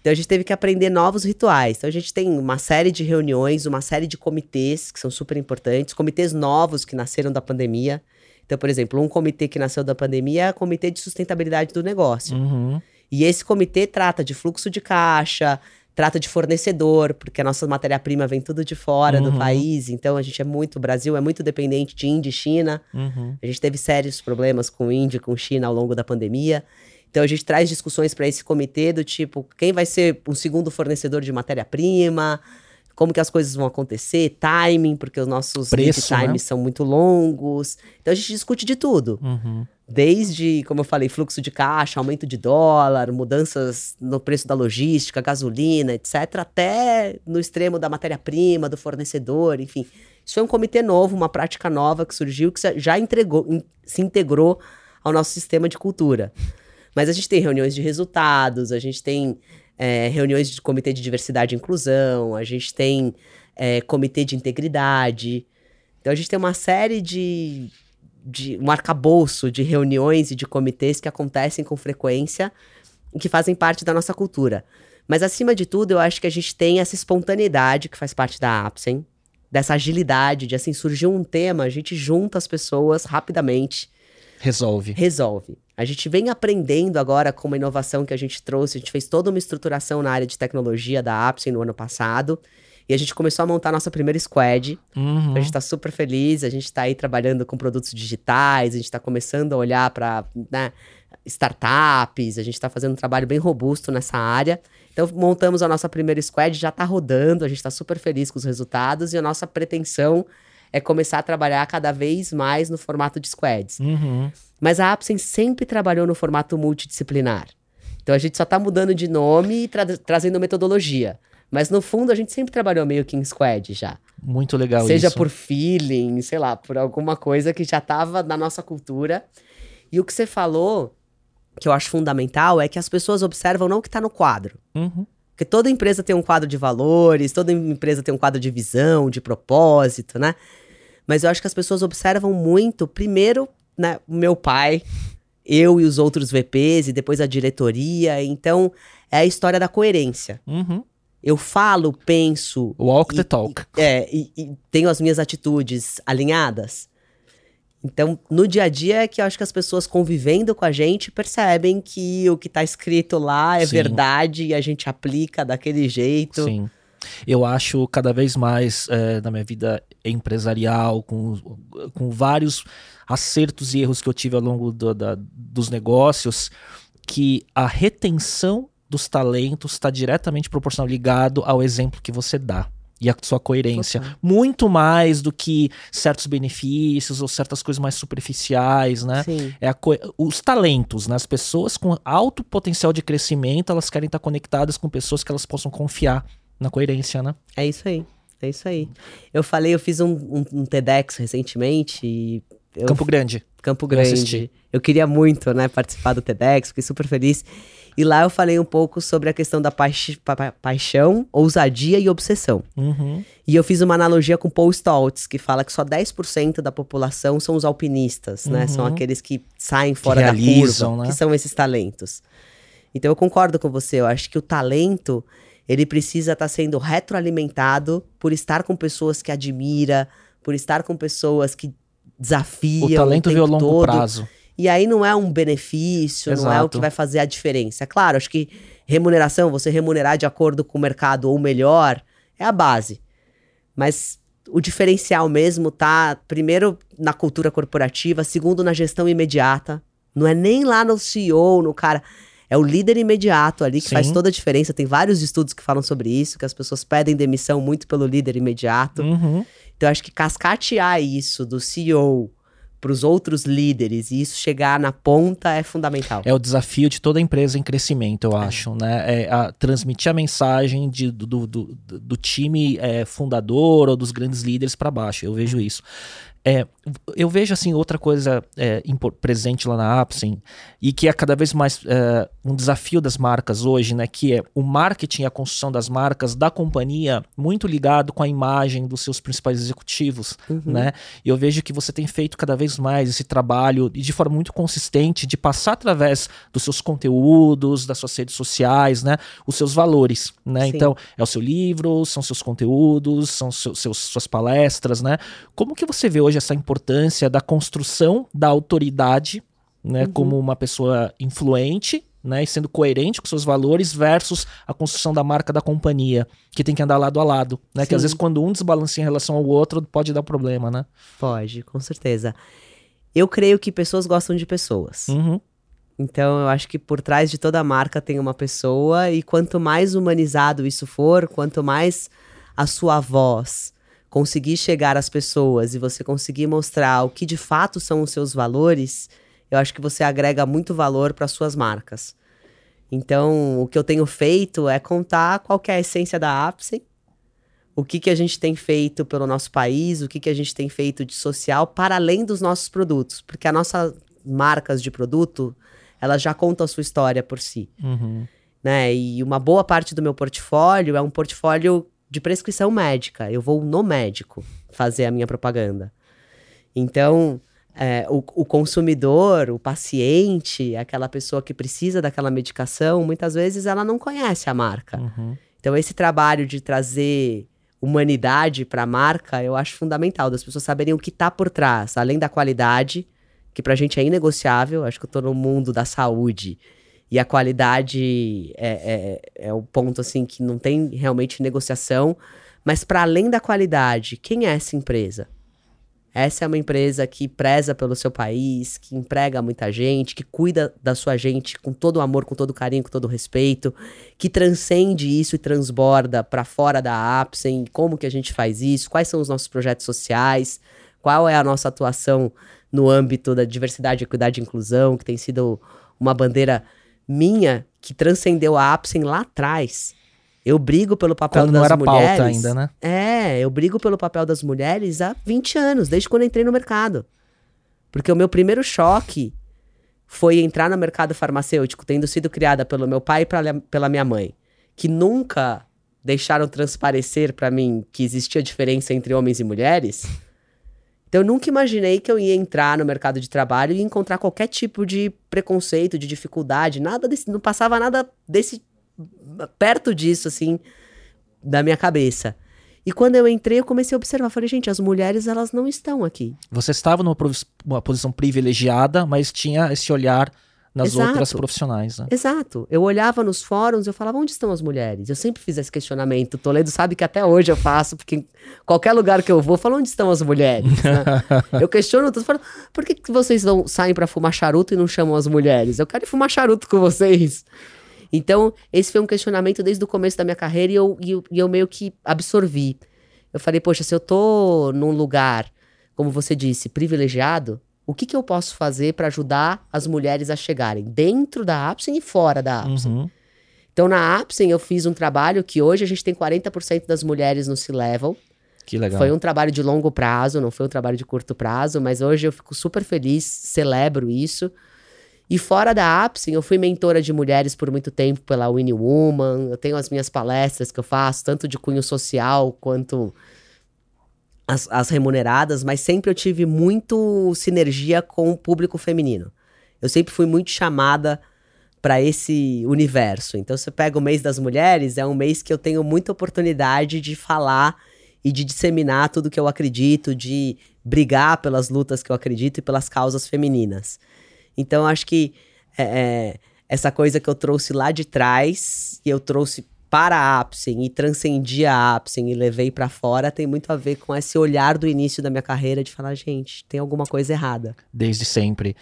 Então a gente teve que aprender novos rituais. Então a gente tem uma série de reuniões, uma série de comitês que são super importantes, comitês novos que nasceram da pandemia. Então, por exemplo, um comitê que nasceu da pandemia é o Comitê de Sustentabilidade do Negócio. Uhum. E esse comitê trata de fluxo de caixa, trata de fornecedor, porque a nossa matéria-prima vem tudo de fora uhum. do país. Então a gente é muito, o Brasil é muito dependente de Índia e China. Uhum. A gente teve sérios problemas com Índia e com China ao longo da pandemia. Então a gente traz discussões para esse comitê do tipo, quem vai ser um segundo fornecedor de matéria-prima, como que as coisas vão acontecer, timing, porque os nossos Preço, lead times né? são muito longos. Então a gente discute de tudo. Uhum. Desde, como eu falei, fluxo de caixa, aumento de dólar, mudanças no preço da logística, gasolina, etc., até no extremo da matéria-prima, do fornecedor, enfim. Isso é um comitê novo, uma prática nova que surgiu, que já entregou, se integrou ao nosso sistema de cultura. Mas a gente tem reuniões de resultados, a gente tem é, reuniões de comitê de diversidade e inclusão, a gente tem é, comitê de integridade. Então a gente tem uma série de de um arcabouço de reuniões e de comitês que acontecem com frequência e que fazem parte da nossa cultura. Mas acima de tudo, eu acho que a gente tem essa espontaneidade que faz parte da Apsen, dessa agilidade de assim surgiu um tema, a gente junta as pessoas rapidamente, resolve. Resolve. A gente vem aprendendo agora com uma inovação que a gente trouxe, a gente fez toda uma estruturação na área de tecnologia da Apsen no ano passado. E a gente começou a montar a nossa primeira squad. Uhum. A gente está super feliz, a gente está aí trabalhando com produtos digitais, a gente está começando a olhar para né, startups, a gente está fazendo um trabalho bem robusto nessa área. Então, montamos a nossa primeira squad, já está rodando, a gente está super feliz com os resultados e a nossa pretensão é começar a trabalhar cada vez mais no formato de squads. Uhum. Mas a Apsen sempre trabalhou no formato multidisciplinar. Então a gente só está mudando de nome e tra trazendo metodologia. Mas no fundo a gente sempre trabalhou meio que em squad já. Muito legal Seja isso. por feeling, sei lá, por alguma coisa que já estava na nossa cultura. E o que você falou, que eu acho fundamental, é que as pessoas observam não o que está no quadro. Uhum. Porque toda empresa tem um quadro de valores, toda empresa tem um quadro de visão, de propósito, né? Mas eu acho que as pessoas observam muito, primeiro, né, o meu pai, eu e os outros VPs, e depois a diretoria. Então, é a história da coerência. Uhum. Eu falo, penso. Walk e, the talk. E, é, e, e, tenho as minhas atitudes alinhadas. Então, no dia a dia é que eu acho que as pessoas convivendo com a gente percebem que o que está escrito lá é Sim. verdade e a gente aplica daquele jeito. Sim. Eu acho cada vez mais é, na minha vida empresarial, com, com vários acertos e erros que eu tive ao longo do, da, dos negócios, que a retenção dos talentos está diretamente proporcional ligado ao exemplo que você dá e a sua coerência. Total. Muito mais do que certos benefícios ou certas coisas mais superficiais, né? Sim. É os talentos, né? As pessoas com alto potencial de crescimento, elas querem estar conectadas com pessoas que elas possam confiar na coerência, né? É isso aí. É isso aí. Eu falei, eu fiz um, um, um TEDx recentemente. Eu, Campo Grande. Campo eu Grande. assisti. Eu queria muito, né, participar do TEDx, fiquei super feliz. E lá eu falei um pouco sobre a questão da paix- pa- pa- paixão, ousadia e obsessão. Uhum. E eu fiz uma analogia com Paul Stoltz, que fala que só 10% da população são os alpinistas, né? São Uhum. aqueles que saem fora realizam, da curva, né? que são esses talentos. Então eu concordo com você, eu acho que o talento, ele precisa estar sendo retroalimentado por estar com pessoas que admira, por estar com pessoas que desafiam O talento tempo veio a longo todo. prazo. E aí não é um benefício, não é o Exato. que vai fazer a diferença. É claro, acho que remuneração, você remunerar de acordo com o mercado ou melhor, é a base. Mas o diferencial mesmo tá, primeiro, na cultura corporativa, segundo, na gestão imediata. Não é nem lá no CEO, no cara. É o líder imediato ali que Sim. faz toda a diferença. Tem vários estudos que falam sobre isso, que as pessoas pedem demissão muito pelo líder imediato. Uhum. Então, acho que cascatear isso do CEO para os outros líderes e isso chegar na ponta é fundamental. É o desafio de toda empresa em crescimento, eu acho, né? É a- transmitir a mensagem de- do, do, do- do time é, fundador ou dos grandes líderes para baixo. Eu vejo isso. É, eu vejo assim outra coisa é, presente lá na Apsen e que é cada vez mais é, um desafio das marcas hoje, né? Que é o marketing e a construção das marcas da companhia muito ligado com a imagem dos seus principais executivos, né? E eu vejo que você tem feito cada vez mais esse trabalho e de forma muito consistente de passar através dos seus conteúdos, das suas redes sociais, né? Os seus valores, né? Sim. Então, é o seu livro, são seus conteúdos, são seus, seus- suas palestras, né? Como que você vê hoje essa importância da construção da autoridade, né? Como uma pessoa influente, né? E sendo coerente com seus valores versus a construção da marca da companhia, que tem que andar lado a lado, né? Que às Sim. vezes quando um desbalanceia em relação ao outro, pode dar problema, né? Pode, com certeza. Eu creio que pessoas gostam de pessoas. Uhum. Então, eu acho que por trás de toda marca tem uma pessoa, e quanto mais humanizado isso for, quanto mais a sua voz conseguir chegar às pessoas e você conseguir mostrar o que de fato são os seus valores, eu acho que você agrega muito valor para suas marcas. Então, o que eu tenho feito é contar qual é a essência da Apsen, o que, que a gente tem feito pelo nosso país, o que, que a gente tem feito de social para além dos nossos produtos, porque as nossas marcas de produto, elas já contam a sua história por si, Uhum. né? E uma boa parte do meu portfólio é um portfólio de prescrição médica. Eu vou no médico fazer a minha propaganda. Então, é, o, o, consumidor, o paciente, aquela pessoa que precisa daquela medicação, muitas vezes ela não conhece a marca. Uhum. Então, esse trabalho de trazer humanidade para a marca, eu acho fundamental, das pessoas saberem o que está por trás, além da qualidade, que para a gente é inegociável, acho que eu estou no mundo da saúde, e a qualidade é, é, é o ponto assim que não tem realmente negociação, mas para além da qualidade, quem é essa empresa? Essa é uma empresa que preza pelo seu país, que emprega muita gente, que cuida da sua gente com todo o amor, com todo o carinho, com todo o respeito, que transcende isso e transborda para fora da Apsen. Como que a gente faz isso? Quais são os nossos projetos sociais? Qual é a nossa atuação no âmbito da diversidade, equidade e inclusão, que tem sido uma bandeira minha que transcendeu a Apsen lá atrás. Eu brigo pelo papel quando das não era mulheres. Pauta ainda, né? É, eu brigo pelo papel das mulheres há 20 anos, desde quando entrei no mercado. Porque o meu primeiro choque foi entrar no mercado farmacêutico, tendo sido criada pelo meu pai e pela minha mãe, que nunca deixaram transparecer para mim que existia diferença entre homens e mulheres. Então eu nunca imaginei que eu ia entrar no mercado de trabalho e encontrar qualquer tipo de preconceito, de dificuldade, nada desse, não passava nada desse perto disso, assim, da minha cabeça. E quando eu entrei, eu comecei a observar. Falei, gente, as mulheres, elas não estão aqui. Você estava numa posição privilegiada, mas tinha esse olhar nas Exato. outras profissionais. Né? Exato. Eu olhava nos fóruns eu falava, onde estão as mulheres? Eu sempre fiz esse questionamento. O Toledo sabe que até hoje eu faço, porque qualquer lugar que eu vou, eu falo, onde estão as mulheres? (laughs) Né? eu questiono tudo, falo, por que, que vocês vão, saem para fumar charuto e não chamam as mulheres? Eu quero fumar charuto com vocês. Então, esse foi um questionamento desde o começo da minha carreira e eu, e eu, e eu meio que absorvi. Eu falei, poxa, se eu tô num lugar, como você disse, privilegiado, o que, que eu posso fazer para ajudar as mulheres a chegarem dentro da Apsen e fora da Apsen? Uhum. Então, na Apsen, eu fiz um trabalho que hoje a gente tem 40% das mulheres no C-Level. Que legal. Foi um trabalho de longo prazo, não foi um trabalho de curto prazo, mas hoje eu fico super feliz, celebro isso. E fora da Apsen, eu fui mentora de mulheres por muito tempo pela Winnie Woman. Eu tenho as minhas palestras que eu faço, tanto de cunho social quanto as, as remuneradas, mas sempre eu tive muito sinergia com o público feminino. Eu sempre fui muito chamada para esse universo. Então, você pega o mês das mulheres, é um mês que eu tenho muita oportunidade de falar e de disseminar tudo que eu acredito, de brigar pelas lutas que eu acredito e pelas causas femininas. Então, acho que é, é, essa coisa que eu trouxe lá de trás, e eu trouxe para a Apsen e transcendi a Apsen e levei para fora, tem muito a ver com esse olhar do início da minha carreira de falar, gente, tem alguma coisa errada. Desde sempre.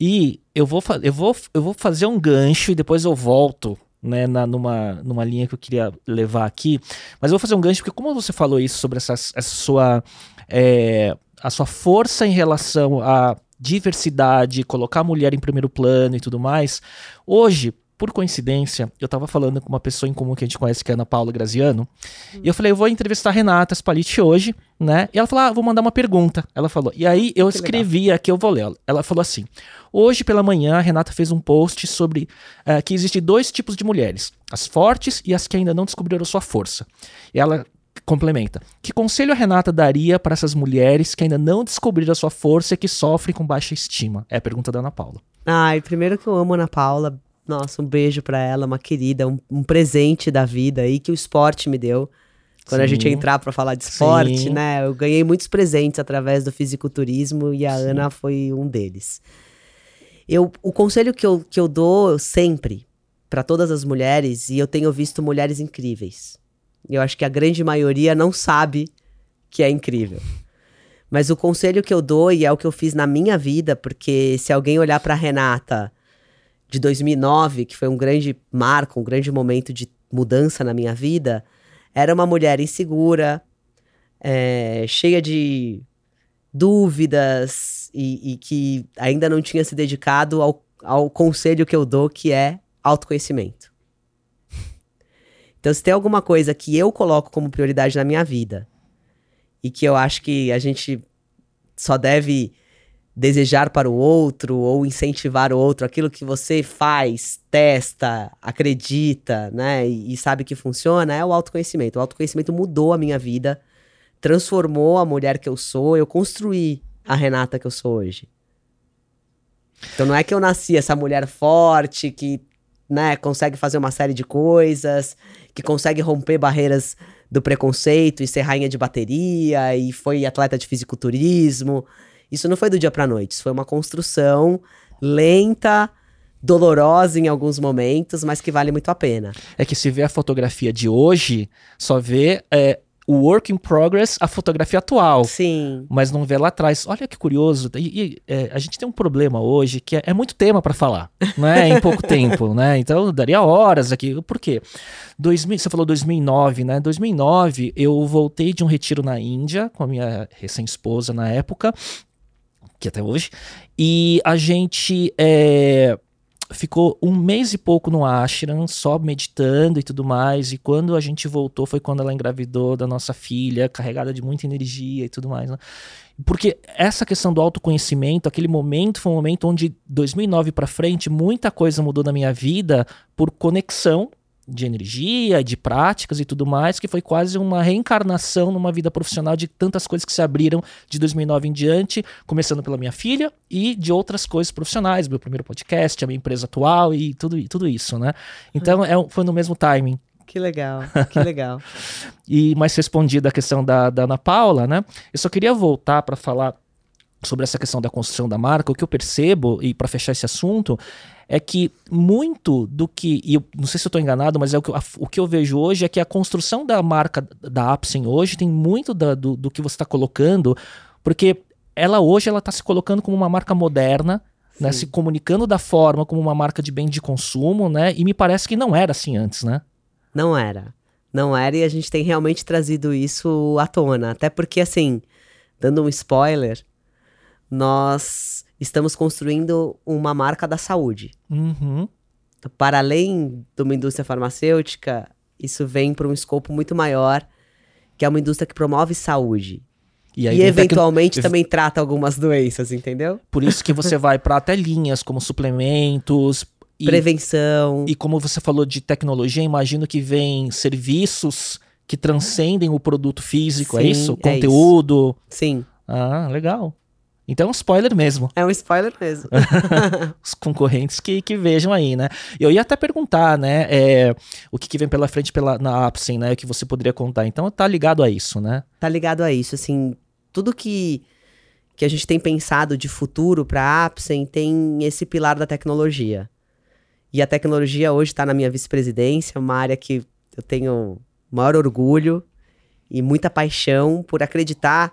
E eu vou, eu vou, eu vou fazer um gancho e depois eu volto né, na, numa, numa linha que eu queria levar aqui. Mas eu vou fazer um gancho, porque como você falou isso sobre essa, essa sua, é, a sua força em relação a diversidade, colocar a mulher em primeiro plano e tudo mais. Hoje, por coincidência, eu estava falando com uma pessoa em comum que a gente conhece, que é a Ana Paula Graziano, hum. e eu falei, eu vou entrevistar a Renata Spaliti hoje, né? E ela falou, ah, vou mandar uma pergunta. Ela falou, e aí eu que escrevi legal. aqui, eu vou ler. Ela falou assim, hoje pela manhã a Renata fez um post sobre uh, que existem dois tipos de mulheres, as fortes e as que ainda não descobriram sua força. E ela complementa. Que conselho a Renata daria para essas mulheres que ainda não descobriram a sua força e que sofrem com baixa estima? É a pergunta da Ana Paula. Ai, primeiro que eu amo a Ana Paula. Nossa, um beijo para ela, uma querida, um, um, presente da vida aí que o esporte me deu. Quando Sim. a gente entrar para falar de esporte, Sim. né? Eu ganhei muitos presentes através do fisiculturismo e a Sim. Ana foi um deles. Eu, o conselho que eu, que eu dou sempre para todas as mulheres, e eu tenho visto mulheres incríveis, eu acho que a grande maioria não sabe que é incrível. Mas o conselho que eu dou, e é o que eu fiz na minha vida, porque se alguém olhar para Renata de 2009, que foi um grande marco, um grande momento de mudança na minha vida, era uma mulher insegura, é, cheia de dúvidas e, e, que ainda não tinha se dedicado ao, ao conselho que eu dou, que é autoconhecimento. Então, se tem alguma coisa que eu coloco como prioridade na minha vida e que eu acho que a gente só deve desejar para o outro ou incentivar o outro, aquilo que você faz, testa, acredita, né, e, e sabe que funciona, é o autoconhecimento. O autoconhecimento mudou a minha vida, transformou a mulher que eu sou, eu construí a Renata que eu sou hoje. Então não é que eu nasci essa mulher forte que, né, consegue fazer uma série de coisas, que consegue romper barreiras do preconceito e ser rainha de bateria e foi atleta de fisiculturismo. Isso não foi do dia para noite, isso foi uma construção lenta, dolorosa em alguns momentos, mas que vale muito a pena. É que se vê a fotografia de hoje, só vê é, o work in progress, a fotografia atual. Sim. Mas não vê lá atrás. Olha que curioso. E, e é, a gente tem um problema hoje que é, é muito tema para falar, (laughs) né? Em pouco tempo, né? Então daria horas aqui. Por quê? 2000, você falou 2009, né? 2009 eu voltei de um retiro na Índia com a minha recém-esposa na época, que até hoje, e a gente é, ficou um mês e pouco no ashram, só meditando e tudo mais. E quando a gente voltou foi quando ela engravidou da nossa filha, carregada de muita energia e tudo mais. Né? Porque essa questão do autoconhecimento, aquele momento foi um momento onde 2009 para frente muita coisa mudou na minha vida por conexão de energia, de práticas e tudo mais, que foi quase uma reencarnação numa vida profissional de tantas coisas que se abriram de 2009 em diante, começando pela minha filha e de outras coisas profissionais, meu primeiro podcast, a minha empresa atual e tudo, e tudo isso, né? Então é, foi no mesmo timing. Que legal, que legal. (laughs) e mais respondida a questão da, da Ana Paula, né? Eu só queria voltar para falar sobre essa questão da construção da marca, o que eu percebo, e para fechar esse assunto, é que muito do que, e eu não sei se eu estou enganado, mas é o que, a, o que eu vejo hoje é que a construção da marca da Apsen hoje tem muito da, do, do que você está colocando, porque ela hoje ela está se colocando como uma marca moderna, né, se comunicando da forma como uma marca de bem de consumo, né? E me parece que não era assim antes, né? Não era. Não era e a gente tem realmente trazido isso à tona. Até porque, assim, dando um spoiler, nós estamos construindo uma marca da saúde. Uhum. Para além de uma indústria farmacêutica, isso vem para um escopo muito maior, que é uma indústria que promove saúde. E, e eventualmente tecno... também trata algumas doenças, entendeu? Por isso que você vai para até linhas como suplementos, e, prevenção. E como você falou de tecnologia, imagino que vem serviços que transcendem o produto físico, é Sim, é isso? Conteúdo. É isso. Sim. Ah, legal. Então é um spoiler mesmo. É um spoiler mesmo. (laughs) Os concorrentes que, que vejam aí, né? Eu ia até perguntar, né? É, o que, que, vem pela frente pela, na Apsen, né? O que você poderia contar. Então tá ligado a isso, né? Tá ligado a isso. Assim, tudo que, que a gente tem pensado de futuro para a Apsen tem esse pilar da tecnologia. E a tecnologia hoje está na minha vice-presidência, uma área que eu tenho maior orgulho e muita paixão por acreditar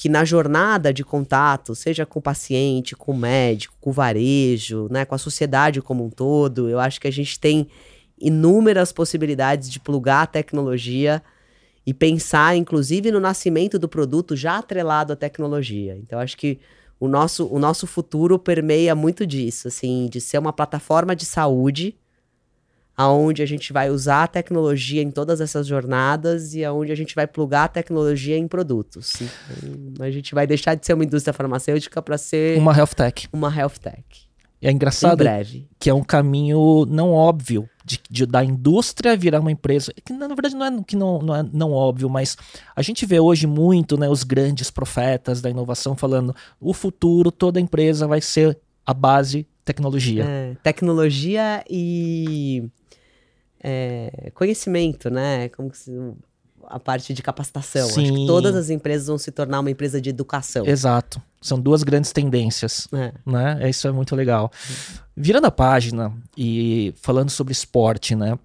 que na jornada de contato, seja com o paciente, com o médico, com o varejo, né, com a sociedade como um todo, eu acho que a gente tem inúmeras possibilidades de plugar a tecnologia e pensar, inclusive, no nascimento do produto já atrelado à tecnologia. Então, acho que o nosso, o nosso futuro permeia muito disso, assim, de ser uma plataforma de saúde aonde a gente vai usar a tecnologia em todas essas jornadas e aonde a gente vai plugar a tecnologia em produtos. Então, a gente vai deixar de ser uma indústria farmacêutica para ser uma health tech. Uma health tech. É engraçado que é um caminho não óbvio de, de, da indústria virar uma empresa. Que na verdade não é que não, não é não óbvio, mas a gente vê hoje muito né, os grandes profetas da inovação falando o futuro, toda empresa vai ser a base tecnologia. É, tecnologia e é, conhecimento, né? Como se, a parte de capacitação. Sim. Acho que todas as empresas vão se tornar uma empresa de educação. Exato. São duas grandes tendências. É. Né? Isso é muito legal. Virando a página e falando sobre esporte, né?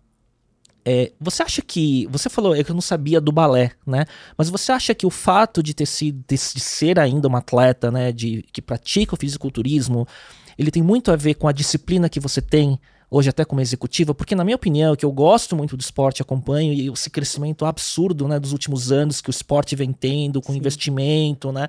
É, você acha que. Você falou é que eu não sabia do balé, né? Mas você acha que o fato de ter sido de, ser ainda uma atleta, né? De, que pratica o fisiculturismo, ele tem muito a ver com a disciplina que você tem hoje até como executiva, porque na minha opinião, que eu gosto muito do esporte, acompanho e esse crescimento absurdo, né, dos últimos anos que o esporte vem tendo com Sim. investimento, né,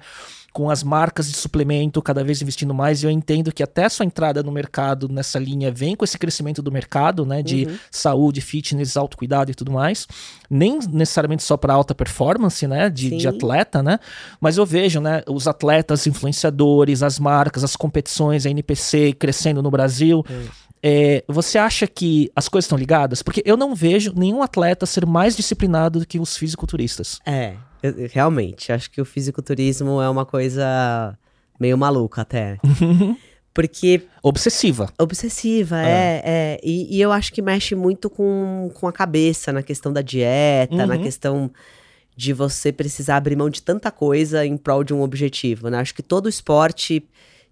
com as marcas de suplemento cada vez investindo mais, e eu entendo que até a sua entrada no mercado nessa linha vem com esse crescimento do mercado, né, de uhum. saúde, fitness, autocuidado e tudo mais, nem necessariamente só para alta performance, né, de, de, atleta, né, mas eu vejo, né, os atletas influenciadores, as marcas, as competições, a NPC crescendo no Brasil, uhum é, você acha que as coisas estão ligadas? Porque eu não vejo nenhum atleta ser mais disciplinado do que os fisiculturistas. É, eu, realmente. Acho que o fisiculturismo é uma coisa Meio maluca até. (laughs) Porque Obsessiva. Obsessiva, é. é, E, e eu acho que mexe muito com, com a cabeça, na questão da dieta, na Uhum. questão de você precisar abrir mão de tanta coisa em prol de um objetivo, né? Acho que todo esporte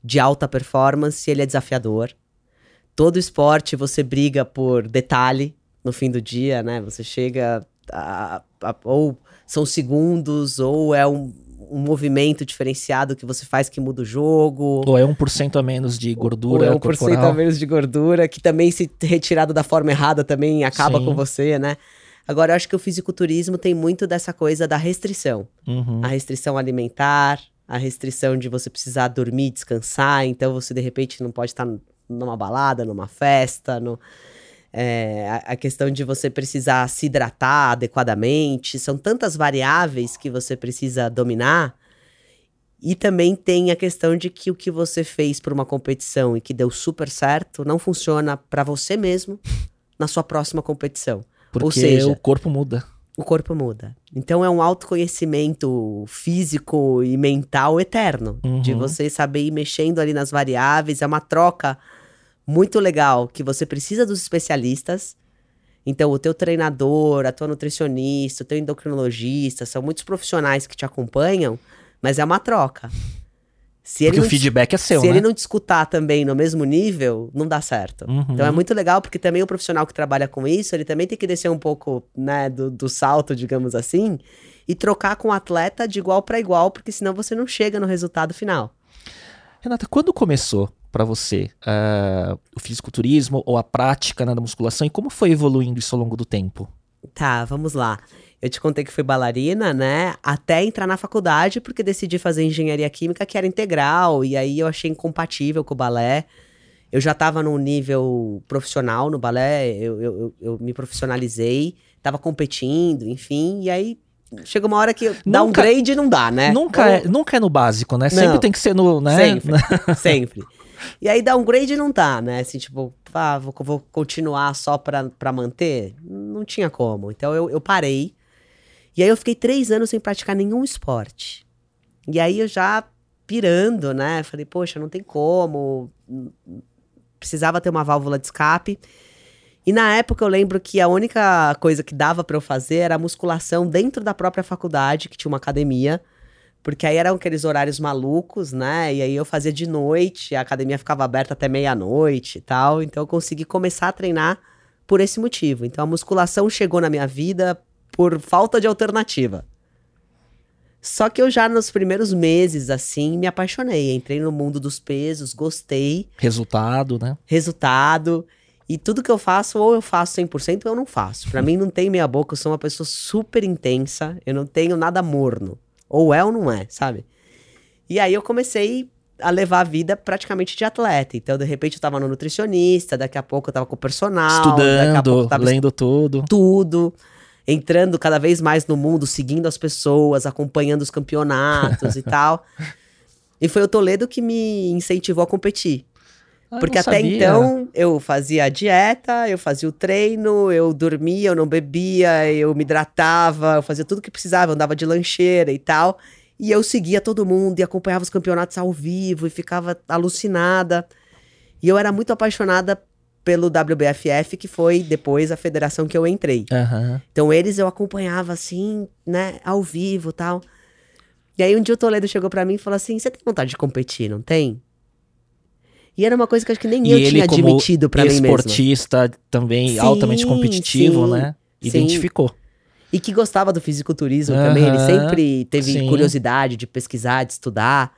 de alta performance, ele é desafiador. Todo esporte você briga por detalhe no fim do dia, né? Você chega a- a- ou são segundos, ou é um, um movimento diferenciado que você faz que muda o jogo. Ou é 1% a menos de gordura Ou é 1% corporal. a menos de gordura, que também, se retirado da forma errada, também acaba Sim. com você, né? Agora, eu acho que o fisiculturismo tem muito dessa coisa da restrição. Uhum. A restrição alimentar, a restrição de você precisar dormir, descansar, então você, de repente, não pode estar numa balada, numa festa, no... é, a, a questão de você precisar se hidratar adequadamente, são tantas variáveis que você precisa dominar. E também tem a questão de que o que você fez por uma competição e que deu super certo não funciona para você mesmo na sua próxima competição. Porque Ou seja, o corpo muda. O corpo muda. Então é um autoconhecimento físico e mental eterno. De Uhum. você saber ir mexendo ali nas variáveis. É uma troca muito legal que você precisa dos especialistas. Então, o teu treinador, a tua nutricionista, o teu endocrinologista, são muitos profissionais que te acompanham, mas é uma troca. Se Porque o te- feedback é seu, se né? ele não te escutar também no mesmo nível, não dá certo. Uhum. Então é muito legal, porque também o profissional que trabalha com isso, ele também tem que descer um pouco, né, do, do salto, digamos assim, e trocar com o atleta de igual para igual, porque senão você não chega no resultado final. Renata, quando começou pra você ah, o fisiculturismo ou a prática né, da musculação e como foi evoluindo isso ao longo do tempo? Tá, vamos lá. Eu te contei que fui bailarina, né? Até entrar na faculdade, porque decidi fazer engenharia química, que era integral, e aí eu achei incompatível com o balé. Eu já estava num nível profissional no balé, eu, eu, eu- me profissionalizei, estava competindo, enfim, e aí chega uma hora que dá um grade não dá, né? Nunca, é, nunca é no básico, né? Sempre Não. tem que ser no. Né? Sempre, (laughs) sempre. E aí downgrade não dá, né? Assim, tipo, ah, vou, vou continuar só pra, pra manter? Não tinha como. Então eu, eu parei. E aí eu fiquei três anos sem praticar nenhum esporte. E aí eu já pirando, né? Falei, poxa, não tem como. Precisava ter uma válvula de escape. E na época eu lembro que a única coisa que dava pra eu fazer era musculação dentro da própria faculdade, que tinha uma academia. Porque aí eram aqueles horários malucos, né? E aí eu fazia de noite, a academia ficava aberta até meia-noite e tal. Então eu consegui começar a treinar por esse motivo. Então a musculação chegou na minha vida por falta de alternativa. Só que eu já nos primeiros meses, assim, me apaixonei. Entrei no mundo dos pesos, gostei, Resultado, né? resultado. E tudo que eu faço, ou eu faço 100% ou eu não faço. Pra (laughs) mim não tem meia boca, eu sou uma pessoa super intensa, eu não tenho nada morno. Ou é ou não é, sabe? E aí eu comecei a levar a vida praticamente de atleta. Então, de repente, eu tava no nutricionista, daqui a pouco eu tava com o personal, Estudando, lendo tudo. tudo, entrando cada vez mais no mundo, seguindo as pessoas, acompanhando os campeonatos (laughs) e tal. E foi o Toledo que me incentivou a competir. Ah, Porque até sabia. então eu fazia a dieta, eu fazia o treino, eu dormia, eu não bebia, eu me hidratava, eu fazia tudo que precisava, eu andava de lancheira e tal. E eu seguia todo mundo e acompanhava os campeonatos ao vivo e ficava alucinada. E eu era muito apaixonada pelo WBFF, que foi depois a federação que eu entrei. Aham. Então eles eu acompanhava assim, né, ao vivo e tal. E aí um dia o Toledo chegou pra mim e falou assim: "Você tem vontade de competir, não tem?" E era uma coisa que acho que nem E eu ele, tinha admitido pra mim mesma. esportista também Sim, altamente competitivo, sim, né? sim. Identificou. E que gostava do fisiculturismo também, ele sempre teve sim. curiosidade de pesquisar, de estudar.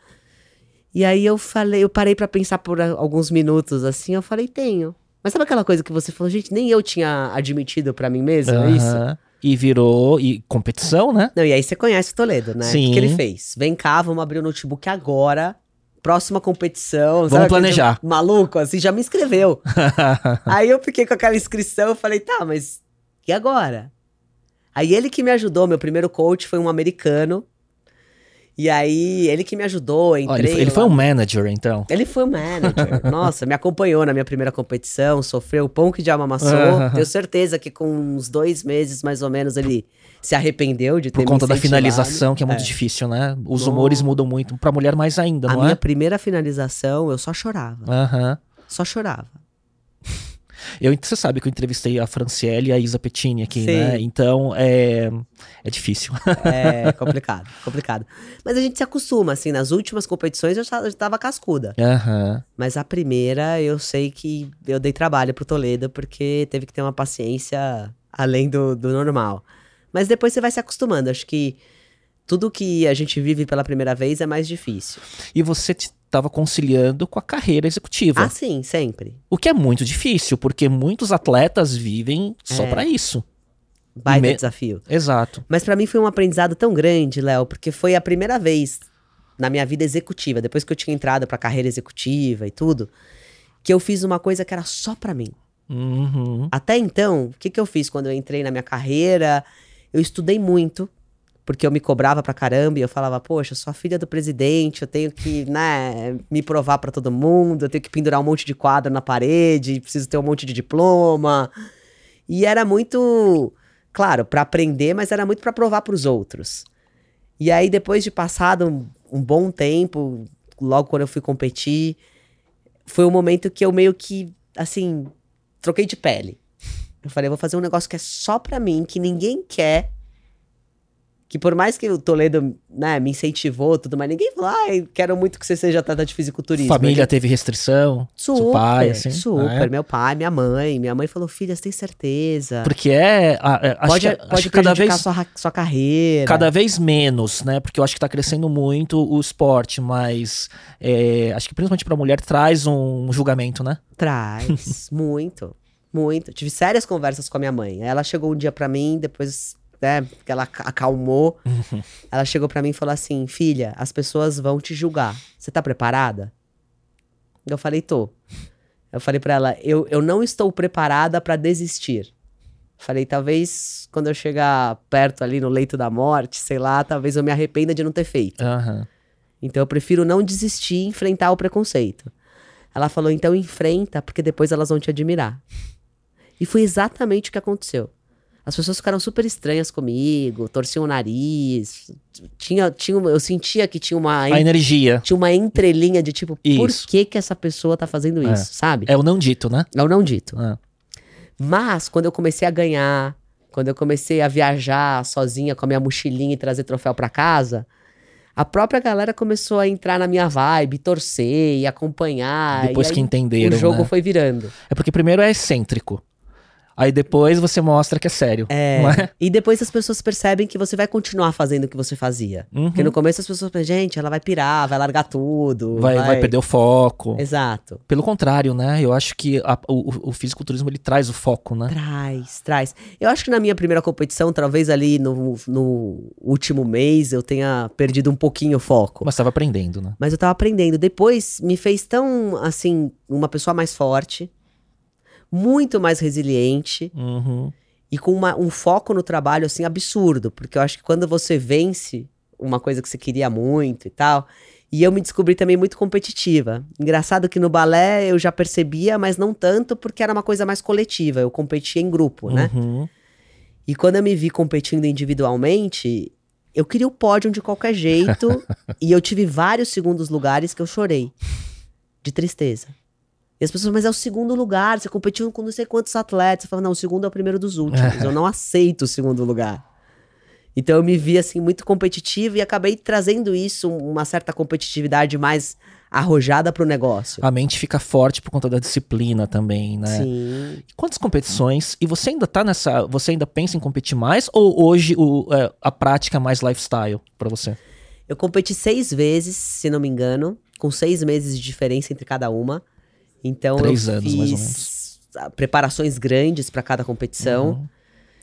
E aí eu falei, eu parei pra pensar por alguns minutos assim, eu falei: "Tenho". Mas sabe aquela coisa que você falou, gente, nem eu tinha admitido pra mim mesmo é isso? E virou e competição, né? Não, e aí você conhece o Toledo, né? O que Sim. que ele fez? Vem cá, vamos abrir o notebook agora. Próxima competição. Vamos sabe planejar. Maluco, assim, já me inscreveu. (laughs) aí eu fiquei com aquela inscrição, eu falei, tá, mas e agora? Aí ele que me ajudou, meu primeiro coach foi um americano. E aí, ele que me ajudou, entrei. ele, foi- ele foi um manager, então. Ele foi o manager. (laughs) Nossa, me acompanhou na minha primeira competição, sofreu o pão que diabo amassou. Aham. Tenho certeza que com uns dois meses, mais ou menos, ele se arrependeu de ter Por conta da finalização, que é muito É. difícil, né? Os Nossa. humores mudam muito. Pra mulher mais ainda, A não minha é? primeira finalização, eu só chorava. Aham. Só chorava. Eu, você sabe que eu entrevistei a Franciele e a Isa Pettini aqui, Sim. né? Então, é, é difícil. (laughs) É complicado, complicado. Mas a gente se acostuma, assim, nas últimas competições eu já eu já tava cascuda. Aham. Mas a primeira, eu sei que eu dei trabalho pro Toledo, porque teve que ter uma paciência além do, do normal. Mas depois você vai se acostumando. Acho que tudo que a gente vive pela primeira vez é mais difícil. E você estava conciliando com a carreira executiva. Ah, sim, sempre. O que é muito difícil, porque muitos atletas vivem só É. pra isso. Baita Me- desafio. Exato. Mas pra mim foi um aprendizado tão grande, Léo, porque foi a primeira vez na minha vida executiva, depois que eu tinha entrado pra carreira executiva e tudo, que eu fiz uma coisa que era só pra mim. Uhum. Até então, o que, que eu fiz quando eu entrei na minha carreira? Eu estudei muito, porque eu me cobrava pra caramba e eu falava, poxa, eu sou a filha do presidente, eu tenho que, né, me provar pra todo mundo, eu tenho que pendurar um monte de quadro na parede, preciso ter um monte de diploma. E era muito, claro, pra aprender, mas era muito pra provar pros outros. E aí, depois de passado um, um bom tempo, logo quando eu fui competir, foi um momento que eu meio que, assim, troquei de pele. Eu falei, eu vou fazer um negócio que é só pra mim, que ninguém quer. Que por mais que o Toledo, né, me incentivou tudo, mas ninguém falou, ai, quero muito que você seja atleta de fisiculturismo. Família Ele- teve restrição? Super, seu pai, assim? super. Ah, é? Meu pai, minha mãe. Minha mãe falou, filha, você tem certeza? Porque é. a- é, acho pode que, acho pode cada vez. sua, sua carreira. Cada vez menos, né? Porque eu acho que tá crescendo muito o esporte, mas é, acho que principalmente pra mulher traz um julgamento, né? Traz, (laughs) muito, muito. Tive sérias conversas com a minha mãe. Ela chegou um dia pra mim, depois, né, que ela ac- acalmou, (laughs) ela chegou pra mim e falou assim: Filha, as pessoas vão te julgar. Você tá preparada? Eu falei: Tô. Eu falei pra ela: Eu, eu não estou preparada pra desistir. Falei: Talvez quando eu chegar perto ali no leito da morte, sei lá, talvez eu me arrependa de não ter feito. Aham. Então eu prefiro não desistir e enfrentar o preconceito. Ela falou, então enfrenta, porque depois elas vão te admirar. E foi exatamente o que aconteceu. As pessoas ficaram super estranhas comigo, torciam o nariz. Tinha, tinha, eu sentia que tinha uma, A energia. tinha uma entrelinha de tipo, por Isso. que, que essa pessoa tá fazendo É. isso, sabe? É o não dito, né? É o não dito. Ah. Mas quando eu comecei a ganhar, quando eu comecei a viajar sozinha com a minha mochilinha e trazer troféu pra casa, a própria galera começou a entrar na minha vibe, torcer e acompanhar. Depois e que entenderam, O jogo né? foi virando. É porque primeiro é excêntrico. Aí depois você mostra que é sério. É. É? E depois as pessoas percebem que você vai continuar fazendo o que você fazia. Uhum. Porque no começo as pessoas pensam, gente, ela vai pirar, vai largar tudo. Vai, vai perder o foco. Exato. Pelo contrário, né? Eu acho que a- o, o fisiculturismo ele traz o foco, né? Traz, traz. Eu acho que na minha primeira competição, talvez ali no, no último mês, eu tenha perdido um pouquinho o foco. Mas estava aprendendo, né? Mas eu tava aprendendo. Depois me fez tão, assim, uma pessoa mais forte, muito mais resiliente Uhum. e com uma- um foco no trabalho, assim, absurdo. Porque eu acho que quando você vence uma coisa que você queria muito e tal. E eu me descobri também muito competitiva. Engraçado que no balé eu já percebia, mas não tanto, porque era uma coisa mais coletiva. Eu competia em grupo, né? Uhum. E quando eu me vi competindo individualmente, eu queria o pódio de qualquer jeito. (laughs) e eu tive vários segundos lugares que eu chorei. De tristeza. E as pessoas, mas é o segundo lugar, você competiu com não sei quantos atletas. Eu falava, não, o segundo é o primeiro dos últimos. eu (laughs) não aceito o segundo lugar. Então eu me vi assim muito competitiva e acabei trazendo isso, uma certa competitividade mais arrojada pro negócio. A mente fica forte por conta da disciplina também, né? Sim. E Quantas competições? E você ainda tá nessa. Você ainda pensa em competir mais? Ou hoje o, é, a prática é mais lifestyle pra você? Eu competi seis vezes, se não me engano, com seis meses de diferença entre cada uma. Então Três eu anos, fiz mais ou menos. preparações grandes para cada competição. Uhum.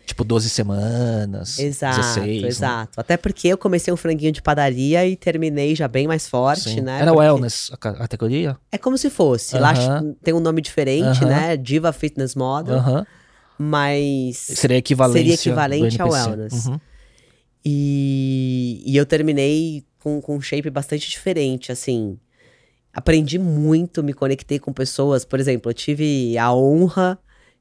Tipo 12 semanas. Exato, 16. né? exato. Até porque eu comecei um franguinho de padaria e terminei já bem mais forte, Sim. né? Era Porque wellness a ca- a categoria? É como se fosse. Lá Aham. tem um nome diferente, Aham. né? Diva Fitness Model. Aham. Mas Seria equivalente Seria equivalente ao wellness. Uhum. E, e eu terminei com, com um shape bastante diferente, assim. Aprendi muito, me conectei com pessoas. Por exemplo, eu tive a honra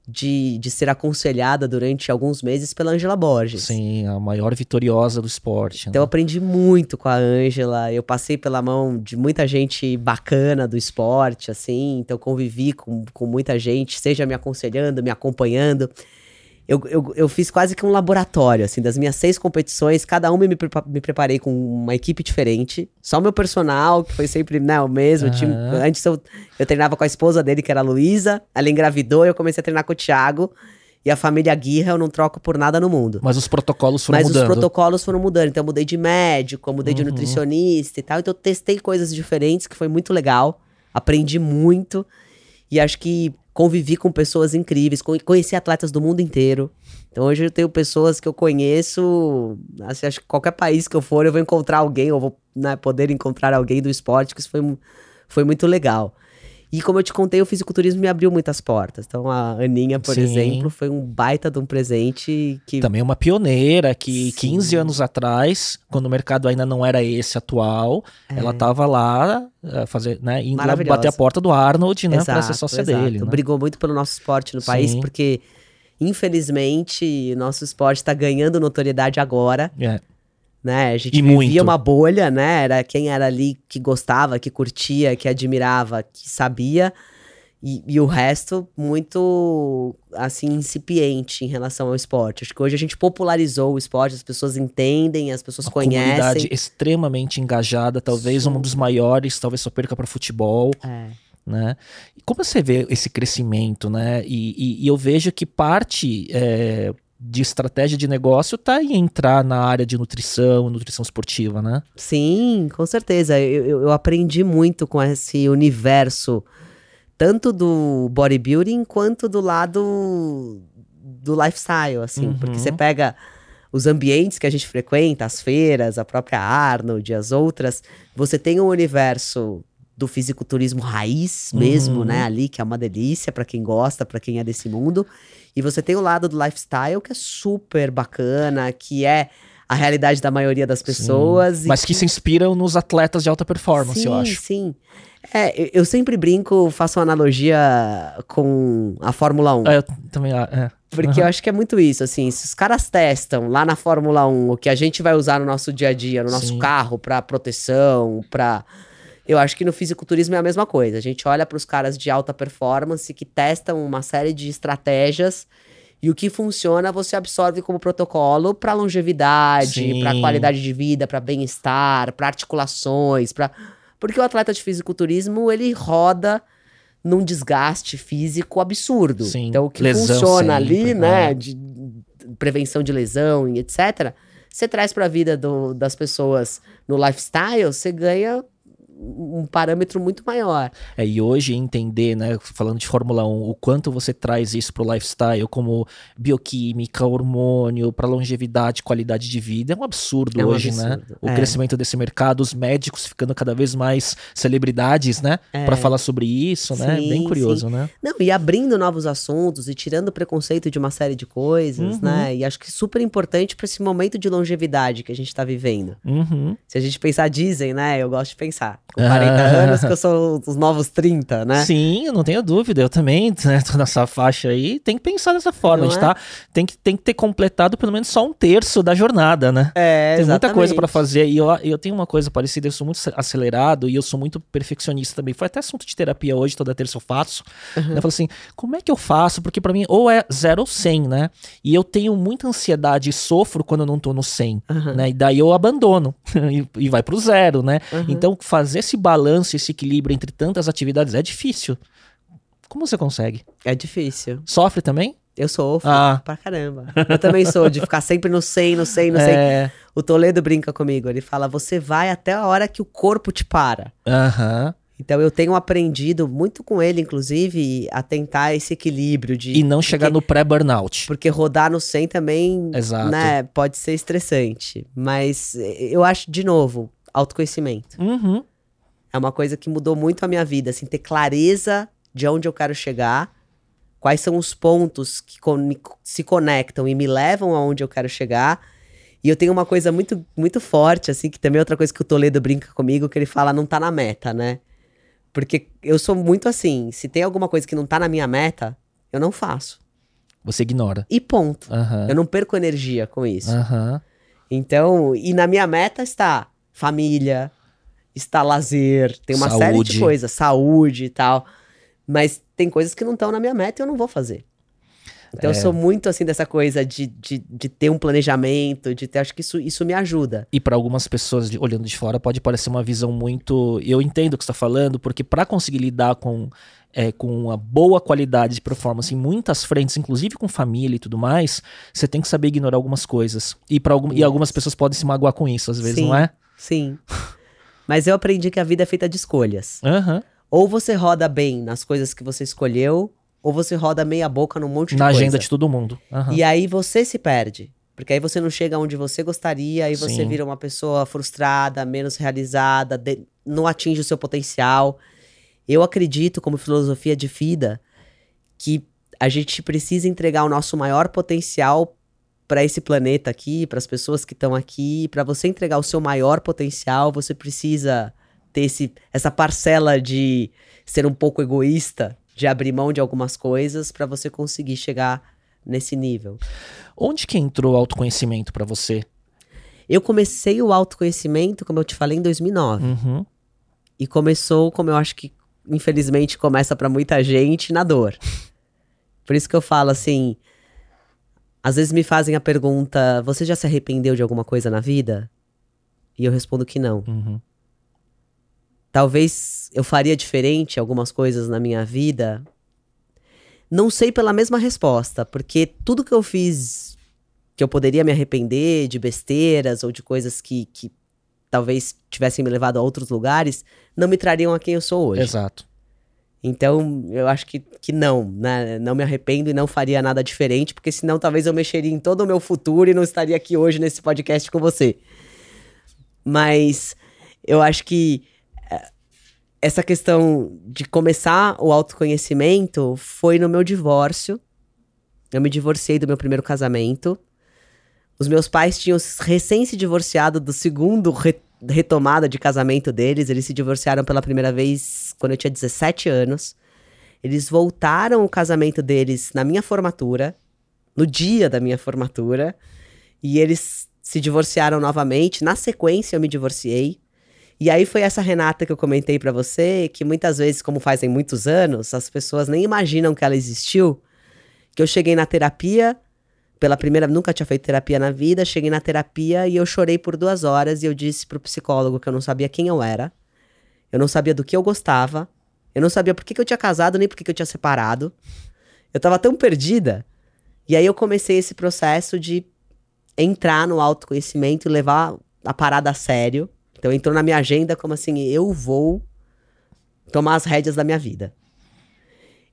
de, de ser aconselhada durante alguns meses pela Angela Borges. Sim, a maior vitoriosa do esporte. Então eu né? aprendi muito com a Ângela, eu passei pela mão de muita gente bacana do esporte, assim, então convivi com, com muita gente, seja me aconselhando, me acompanhando. Eu, eu, eu fiz quase que um laboratório, assim, das minhas seis competições, cada uma me, prepa- me preparei com uma equipe diferente. Só o meu personal, que foi sempre né, o mesmo. Aham. time- antes eu, eu treinava com a esposa dele, que era a Luísa. Ela engravidou, eu comecei a treinar com o Thiago. E a família Guirra eu não troco por nada no mundo. Mas os protocolos foram Mas mudando. os protocolos foram mudando. Então eu mudei de médico, eu mudei de Uhum. nutricionista e tal. Então eu testei coisas diferentes, que foi muito legal. Aprendi muito. E acho que convivi com pessoas incríveis. con- Conheci atletas do mundo inteiro. Então hoje eu tenho pessoas que eu conheço. Assim, acho que qualquer país que eu for, eu vou encontrar alguém, ou vou né, poder encontrar alguém do esporte, que isso foi, foi muito legal. E como eu te contei, o fisiculturismo me abriu muitas portas. Então a Aninha, por Sim. exemplo, foi um baita de um presente que Também uma pioneira que Sim. 15 anos atrás, quando o mercado ainda não era esse atual, ela tava lá eh, fazer, né, indo lá É. Bater a porta do Arnold, né, para ser sócia exato. dele, né? Brigou muito pelo nosso esporte no país, Sim. porque, infelizmente, nosso esporte está ganhando notoriedade agora, É. né? A gente E vivia muito. uma bolha, né? Era quem era ali que gostava, que curtia, que admirava, que sabia. E, e o resto muito, assim, incipiente em relação ao esporte. Acho que hoje a gente popularizou o esporte, as pessoas entendem, as pessoas Uma comunidade conhecem. extremamente engajada, talvez um Sim. dos maiores, talvez só perca para futebol, É. né? E como você vê esse crescimento, né? E, e- e eu vejo que parte é, de estratégia de negócio tá em entrar na área de nutrição, nutrição esportiva, né? Sim, com certeza. Eu, eu- aprendi muito com esse universo, tanto do bodybuilding quanto do lado do lifestyle, assim. Uhum. Porque você pega os ambientes que a gente frequenta, as feiras, a própria Arnold as outras, você tem um universo do fisiculturismo raiz mesmo, Uhum. né, ali, que é uma delícia pra quem gosta, pra quem é desse mundo. E você tem o lado do lifestyle, que é super bacana, que é a realidade da maioria das pessoas. Mas que se inspiram nos atletas de alta performance, sim, eu acho. Sim, É, eu- sempre brinco, faço uma analogia com a Fórmula 1. É, eu também. ah, É. Porque eu acho que é muito isso, assim, se os caras testam lá na Fórmula 1 o que a gente vai usar no nosso dia a dia, no nosso Sim. carro, pra proteção, pra. Eu acho que no fisiculturismo é a mesma coisa. A gente olha para os caras de alta performance que testam uma série de estratégias e o que funciona você absorve como protocolo para longevidade, para qualidade de vida, para bem-estar, para articulações, para porque o atleta de fisiculturismo ele roda num desgaste físico absurdo. Sim, Então o que lesão funciona sempre, ali, é. né, de prevenção de lesão e etc, você traz para a vida do- das pessoas no lifestyle, você ganha um parâmetro muito maior. É, e hoje entender, né, falando de Fórmula 1, o quanto você traz isso pro lifestyle, como bioquímica, hormônio, pra longevidade, qualidade de vida, é um absurdo É um hoje, né? absurdo, O é. crescimento desse mercado, os médicos ficando cada vez mais celebridades, né? É. Pra falar sobre isso, né? Sim, Bem curioso, né? Não, e abrindo novos assuntos e tirando o preconceito de uma série de coisas, Uhum. né? E acho que super importante para esse momento de longevidade que a gente tá vivendo. Uhum. Se a gente pensar, dizem, né? Eu gosto de pensar. Com Ah. 40 anos, que eu sou os novos 30, né? Sim, eu não tenho dúvida. Eu também, (laughs) né, tô nessa faixa aí, tem que pensar dessa forma. Não a gente é? tá, tem, que, tem que ter completado pelo menos só um terço da jornada, né? É, Tem muita coisa exatamente. fazer. E eu, eu tenho uma coisa parecida, eu sou muito acelerado e eu sou muito perfeccionista também. Foi até assunto de terapia hoje, toda terça eu faço. Uhum. Eu falo assim, como é que eu faço? Porque pra mim, ou é zero ou 100, né? E eu tenho muita ansiedade e sofro quando eu não tô no 100, Uhum. né? E daí eu abandono (laughs) e, e vai pro zero, né? Uhum. Então, fazer esse balanço, esse equilíbrio entre tantas atividades é difícil. Como você consegue? É difícil. Sofre também? Eu sofro Ah. pra caramba. Eu também sou, de ficar sempre no 100, no 100, no 100. É. O Toledo brinca comigo, ele fala, você vai até a hora que o corpo te para. Aham. Então eu tenho aprendido muito com ele, inclusive, a tentar esse equilíbrio de... E não chegar porque, no pré-burnout. Porque rodar no 100 também, Exato. né, pode ser estressante. Mas eh, eu acho, de novo, autoconhecimento. Uhum. É uma coisa que mudou muito a minha vida, assim, ter clareza de onde eu quero chegar, quais são os pontos que se conectam e me levam aonde eu quero chegar, E eu tenho uma coisa muito, muito forte, assim, que também é outra coisa que o Toledo brinca comigo, que ele fala, não tá na meta, né? Porque eu sou muito assim, se tem alguma coisa que não tá na minha meta, eu não faço. Você ignora. E ponto. Aham. Eu não perco energia com isso. Aham. Então, e na minha meta está família, está lazer, tem uma série de Saúde. coisas, saúde e tal. Mas tem coisas que não estão na minha meta e eu não vou fazer. Então É. eu sou muito assim dessa coisa de, de, de ter um planejamento, de ter. Acho que isso, isso me ajuda. E para algumas pessoas de- olhando de fora pode parecer uma visão muito. Eu entendo o que você está falando, porque para conseguir lidar com, é, com uma boa qualidade de performance em muitas frentes, inclusive com família e tudo mais, você tem que saber ignorar algumas coisas. E, pra algum, e algumas pessoas podem se magoar com isso, às vezes, Sim. não é? Sim. (laughs) Mas eu aprendi que a vida é feita de escolhas. Aham. Ou você roda bem nas coisas que você escolheu, ou você roda meia boca num monte de Na coisa. agenda de todo mundo. Aham. E aí você se perde. Porque aí você não chega onde você gostaria, aí você Sim. vira uma pessoa frustrada, menos realizada, de- não atinge o seu potencial. Eu acredito, como filosofia de vida, que a gente precisa entregar o nosso maior potencial para esse planeta aqui, para as pessoas que estão aqui. Para você entregar o seu maior potencial, você precisa ter esse, essa parcela de ser um pouco egoísta, de abrir mão de algumas coisas para você conseguir chegar nesse nível. Onde que entrou o autoconhecimento para você? Eu comecei o autoconhecimento, como eu te falei, em 2009. Uhum. E começou, como eu acho que infelizmente começa pra muita gente, na dor. Por isso que eu falo assim, às vezes me fazem a pergunta: "Você já se arrependeu de alguma coisa na vida?" E eu respondo que não. Uhum. Talvez eu faria diferente algumas coisas na minha vida. Não sei pela mesma resposta, porque tudo que eu fiz que eu poderia me arrepender de besteiras ou de coisas que, que talvez tivessem me levado a outros lugares, não me trariam a quem eu sou hoje. Exato. Então, eu acho que, que não, né? Não me arrependo e não faria nada diferente, porque senão talvez eu mexeria em todo o meu futuro e não estaria aqui hoje nesse podcast com você. Mas eu acho que eh, essa questão de começar o autoconhecimento foi no meu divórcio. Eu me divorciei do meu primeiro casamento. Os meus pais tinham recém se divorciado do segundo re- retomada de casamento deles. Eles se divorciaram pela primeira vez quando eu tinha 17 anos. Eles voltaram o casamento deles na minha formatura, no dia da minha formatura, e eles se divorciaram novamente. Na sequência, eu me divorciei. E aí foi essa Renata que eu comentei pra você, que muitas vezes, como fazem muitos anos, as pessoas nem imaginam que ela existiu. Que eu cheguei na terapia, pela primeira, nunca tinha feito terapia na vida, cheguei na terapia e eu chorei por duas horas e eu disse pro psicólogo que eu não sabia quem eu era, eu não sabia do que eu gostava, eu não sabia por que, que eu tinha casado nem por que, que eu tinha separado. Eu tava tão perdida. E aí eu comecei esse processo de entrar no autoconhecimento e levar a parada a sério. Então entrou na minha agenda como assim, eu vou tomar as rédeas da minha vida.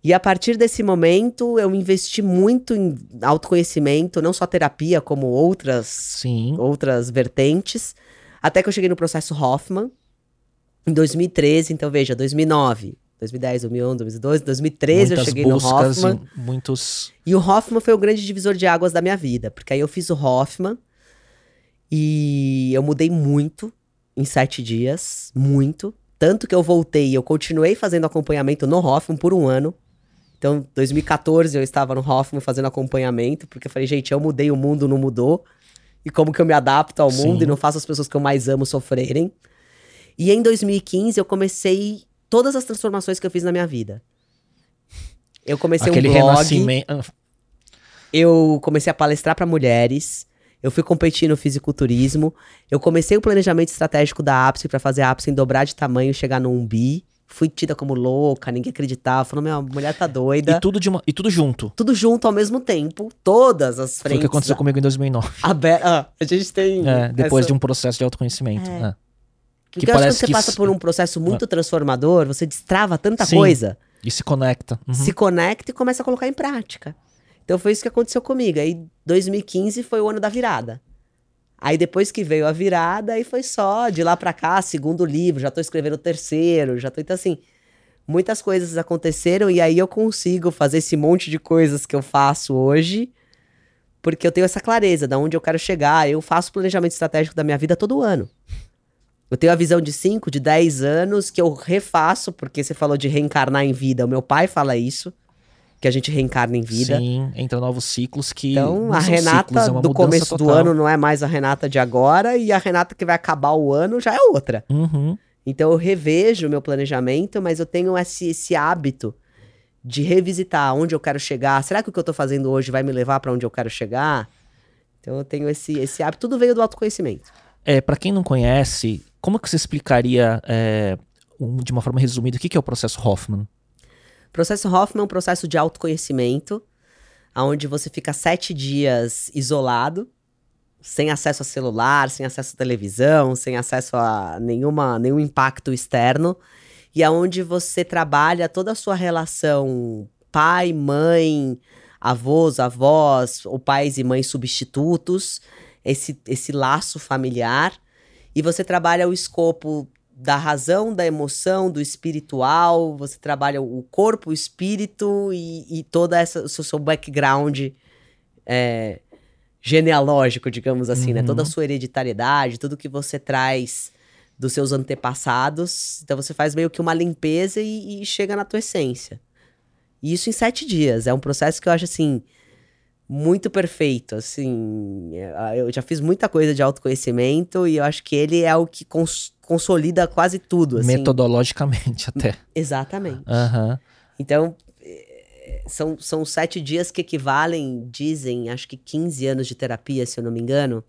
E a partir desse momento, eu investi muito em autoconhecimento, não só terapia, como outras, Sim. outras vertentes, até que eu cheguei no processo Hoffman, em 2013. Então, veja, 2009, 2010, 2011, 2012, 2013 eu Muitas cheguei no Hoffman. e muitos. E o Hoffman foi o grande divisor de águas da minha vida, porque aí eu fiz o Hoffman e eu mudei muito em sete dias, muito. Tanto que eu voltei e eu continuei fazendo acompanhamento no Hoffman por um ano. Então, 2014 eu estava no Hoffman fazendo acompanhamento, porque eu falei, gente, eu mudei, o mundo não mudou. E como que eu me adapto ao mundo Sim. e não faço as pessoas que eu mais amo sofrerem. E em 2015 eu comecei todas as transformações que eu fiz na minha vida. Eu comecei Aquele um blog. renascimento. Eu comecei a palestrar para mulheres. Eu fui competir no fisiculturismo. Eu comecei o planejamento estratégico da Ápice para fazer a Ápice dobrar de tamanho e chegar num bi. Fui tida como louca, ninguém acreditava. Falou, minha mulher tá doida. E tudo, de uma, e tudo junto. Tudo junto ao mesmo tempo. Todas as Foi frentes. o que aconteceu comigo em 2009. aber- Ah, a gente tem. É, depois essa... de um processo de autoconhecimento. é. Porque que eu acho que parece você que passa por um processo muito transformador, você destrava tanta Sim. coisa. E se conecta. Uhum. se conecta e começa a colocar em prática. Então foi isso que aconteceu comigo. Aí 2015 foi o ano da virada. Aí depois que veio a virada, aí foi só de lá pra cá, segundo livro, já tô escrevendo o terceiro, já tô então assim, muitas coisas aconteceram e aí eu consigo fazer esse monte de coisas que eu faço hoje Porque eu tenho essa clareza de onde eu quero chegar. Eu faço planejamento estratégico da minha vida todo ano. Eu tenho a visão de 5, de 10 anos que eu refaço, porque você falou de reencarnar em vida. O meu pai fala isso, que a gente reencarna em vida. Sim, entra novos ciclos que. Então, a Renata ciclos, é do começo total. do ano não é mais a Renata de agora, e a Renata que vai acabar o ano já é outra. Uhum. Então, eu revejo o meu planejamento, mas eu tenho esse, esse hábito de revisitar onde eu quero chegar. Será que o que eu tô fazendo hoje vai me levar para onde eu quero chegar? Então, eu tenho esse, esse hábito. Tudo veio do autoconhecimento. É, para quem não conhece, como que você explicaria, é, um, de uma forma resumida, o que, que é o processo Hoffman? O processo Hoffman é um processo de autoconhecimento, onde você fica sete dias isolado, sem acesso a celular, sem acesso a televisão, sem acesso a nenhuma, nenhum impacto externo, e aonde você trabalha toda a sua relação pai, mãe, avós, avós, ou pais e mães substitutos, esse, esse laço familiar e você trabalha o escopo da razão, da emoção, do espiritual, você trabalha o corpo, o espírito e, e toda essa o seu, seu background é, genealógico, digamos assim, uhum. né? Toda a uhum. sua hereditariedade, tudo que você traz dos seus antepassados. Então você faz meio que uma limpeza e, e chega na tua essência. E isso em sete dias. É um processo que eu acho assim muito perfeito, assim. É, eu já fiz muita coisa de autoconhecimento e eu acho que ele é o que cons consolida quase tudo, assim. Metodologicamente (laughs) até. Exatamente. Uhum. Então, é, são, são sete dias que equivalem, dizem, acho que 15 anos de terapia, se eu não me engano.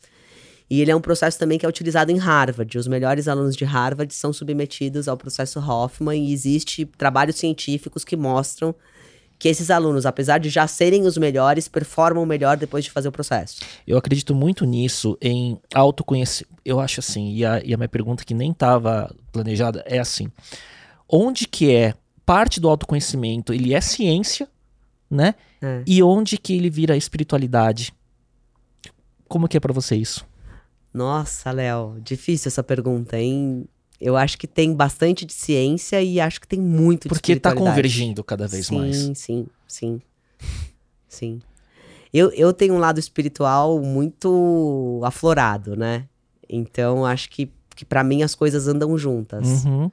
E ele é um processo também que é utilizado em Harvard. Os melhores alunos de Harvard são submetidos ao processo Hoffman e existe trabalhos científicos que mostram que esses alunos, apesar de já serem os melhores, performam melhor depois de fazer o processo. Eu acredito muito nisso, em autoconhecimento. Eu acho assim, e a, e a minha pergunta que nem estava planejada é assim: onde que é parte do autoconhecimento ele é ciência, né? É. E onde que ele vira espiritualidade? Como que é para você isso? Nossa, Léo, difícil essa pergunta, hein? Eu acho que tem bastante de ciência e acho que tem muito de Porque está convergindo cada vez sim, mais. Sim, sim, sim. Sim. Eu, eu tenho um lado espiritual muito aflorado, né? Então acho que, que para mim as coisas andam juntas. Uhum.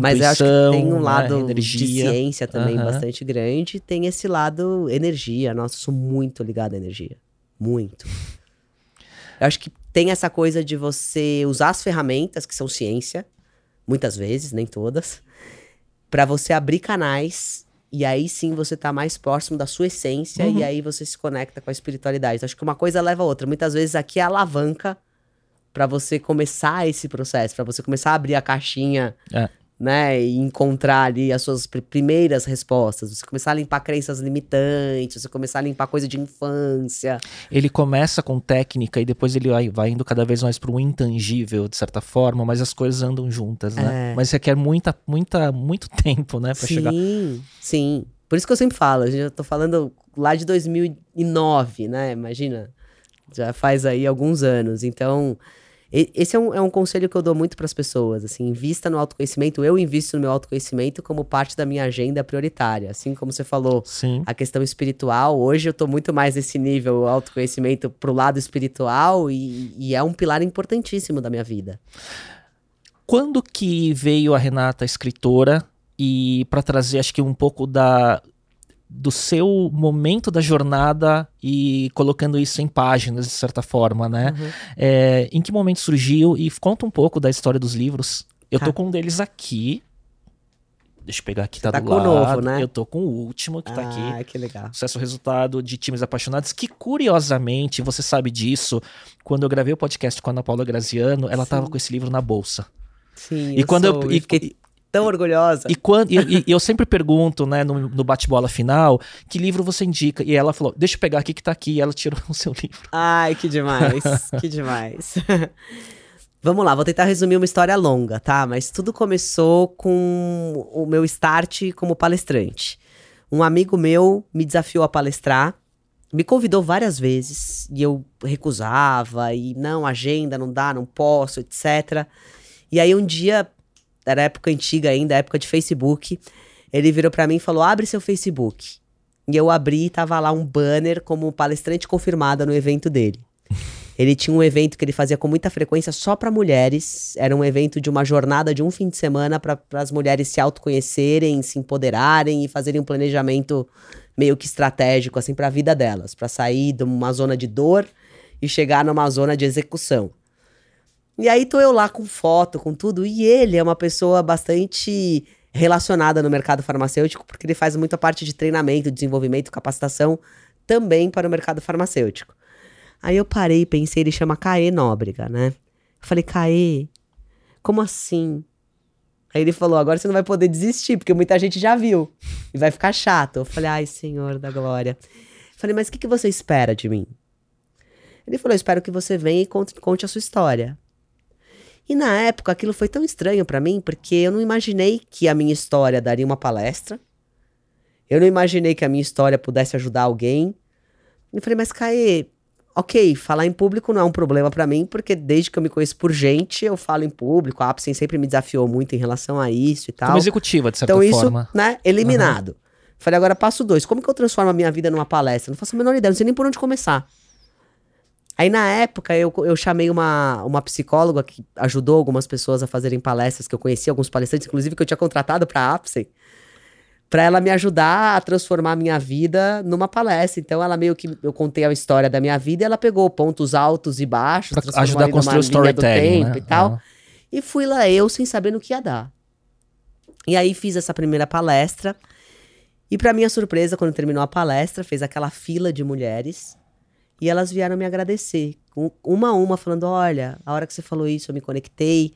Mas eu acho que tem um né, lado né? de ciência também uhum. bastante grande. Tem esse lado energia. Nossa, sou muito ligado à energia. Muito. Eu acho que tem essa coisa de você usar as ferramentas, que são ciência, muitas vezes, nem todas, para você abrir canais e aí sim você tá mais próximo da sua essência uhum. e aí você se conecta com a espiritualidade. Então, acho que uma coisa leva a outra. Muitas vezes aqui é a alavanca para você começar esse processo, para você começar a abrir a caixinha é né? E encontrar ali as suas pr primeiras respostas. Você começar a limpar crenças limitantes, você começar a limpar coisa de infância. Ele começa com técnica e depois ele vai, vai indo cada vez mais para um intangível, de certa forma, mas as coisas andam juntas, né? É. Mas você quer muita, muita, muito (laughs) tempo, né, para chegar. Sim, sim. Por isso que eu sempre falo, eu tô falando lá de 2009, né? Imagina. Já faz aí alguns anos. Então, esse é um, é um conselho que eu dou muito para as pessoas, assim, invista no autoconhecimento. Eu invisto no meu autoconhecimento como parte da minha agenda prioritária. Assim como você falou, Sim. a questão espiritual, hoje eu estou muito mais nesse nível autoconhecimento pro lado espiritual e, e é um pilar importantíssimo da minha vida. Quando que veio a Renata escritora e para trazer acho que um pouco da do seu momento da jornada e colocando isso em páginas, de certa forma, né? Uhum. É, em que momento surgiu? E conta um pouco da história dos livros. Eu tá. tô com um deles aqui. Deixa eu pegar aqui, tá, tá, do com lado. O novo, né? Eu tô com o último que ah, tá aqui. Ah, que legal. Sucesso resultado de times apaixonados, que curiosamente, você sabe disso, quando eu gravei o podcast com a Ana Paula Graziano, ela Sim. tava com esse livro na bolsa. Sim, e quando sou, eu, e, fiquei tão orgulhosa. E, quando, e, e eu sempre pergunto, né, no, no bate-bola final, que livro você indica? E ela falou, deixa eu pegar aqui que tá aqui. E ela tirou (laughs) o seu livro. Ai, que demais, (laughs) que demais. (laughs) Vamos lá, vou tentar resumir uma história longa, tá? Mas tudo começou com o meu start como palestrante. Um amigo meu me desafiou a palestrar, me convidou várias vezes e eu recusava e não, agenda, não dá, não posso, etc. E aí um dia era época antiga ainda, época de Facebook. Ele virou para mim e falou: abre seu Facebook. E eu abri e tava lá um banner como palestrante confirmada no evento dele. (laughs) Ele tinha um evento que ele fazia com muita frequência só para mulheres. Era um evento de uma jornada de um fim de semana para as mulheres se autoconhecerem, se empoderarem e fazerem um planejamento meio que estratégico assim para a vida delas, para sair de uma zona de dor e chegar numa zona de execução. E aí tô eu lá com foto, com tudo, e ele é uma pessoa bastante relacionada no mercado farmacêutico, porque ele faz muita parte de treinamento, desenvolvimento, capacitação também para o mercado farmacêutico. Aí eu parei e pensei, ele chama Caê Nóbrega, né? Eu falei, Caê, como assim? Aí ele falou, agora você não vai poder desistir, porque muita gente já viu. E vai ficar chato. Eu falei, ai, Senhor da Glória. Eu falei, mas o que, que você espera de mim? Ele falou, eu espero que você venha e conte, conte a sua história. E na época aquilo foi tão estranho para mim, porque eu não imaginei que a minha história daria uma palestra. Eu não imaginei que a minha história pudesse ajudar alguém. Eu falei, mas Caê, ok, falar em público não é um problema para mim, porque desde que eu me conheço por gente, eu falo em público. A Apsen sempre me desafiou muito em relação a isso e tal. Como executiva, de certa então, forma. Então isso, né, eliminado. Uhum. Falei, agora passo dois. Como que eu transformo a minha vida numa palestra? Não faço a menor ideia, não sei nem por onde começar. Aí na época eu, eu chamei uma, uma psicóloga que ajudou algumas pessoas a fazerem palestras, que eu conhecia alguns palestrantes, inclusive que eu tinha contratado para a Apsen para ela me ajudar a transformar a minha vida numa palestra. Então ela meio que eu contei a história da minha vida e ela pegou pontos altos e baixos, pra ajudar a construir o storytelling né? e tal. Ah. E fui lá eu sem saber no que ia dar. E aí fiz essa primeira palestra. E para minha surpresa, quando terminou a palestra, fez aquela fila de mulheres e elas vieram me agradecer, uma a uma falando: "Olha, a hora que você falou isso, eu me conectei".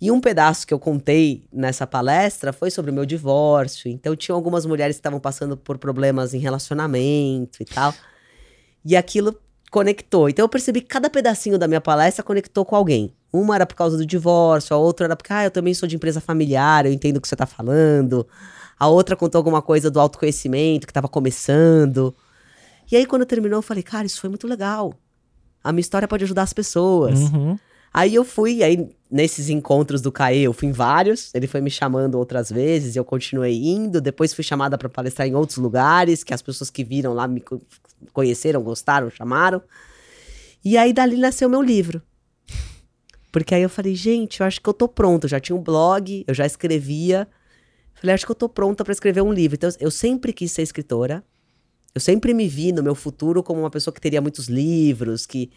E um pedaço que eu contei nessa palestra foi sobre o meu divórcio. Então, tinha algumas mulheres que estavam passando por problemas em relacionamento e tal. E aquilo conectou. Então, eu percebi que cada pedacinho da minha palestra conectou com alguém. Uma era por causa do divórcio, a outra era porque, ah, eu também sou de empresa familiar, eu entendo o que você está falando. A outra contou alguma coisa do autoconhecimento que estava começando. E aí, quando terminou, eu falei, cara, isso foi muito legal. A minha história pode ajudar as pessoas. Uhum. Aí eu fui, aí nesses encontros do CAE, eu fui em vários, ele foi me chamando outras vezes, eu continuei indo, depois fui chamada para palestrar em outros lugares, que as pessoas que viram lá me conheceram, gostaram, chamaram. E aí dali nasceu meu livro. Porque aí eu falei, gente, eu acho que eu tô pronta, eu já tinha um blog, eu já escrevia. Falei, acho que eu tô pronta para escrever um livro. Então eu sempre quis ser escritora. Eu sempre me vi no meu futuro como uma pessoa que teria muitos livros, que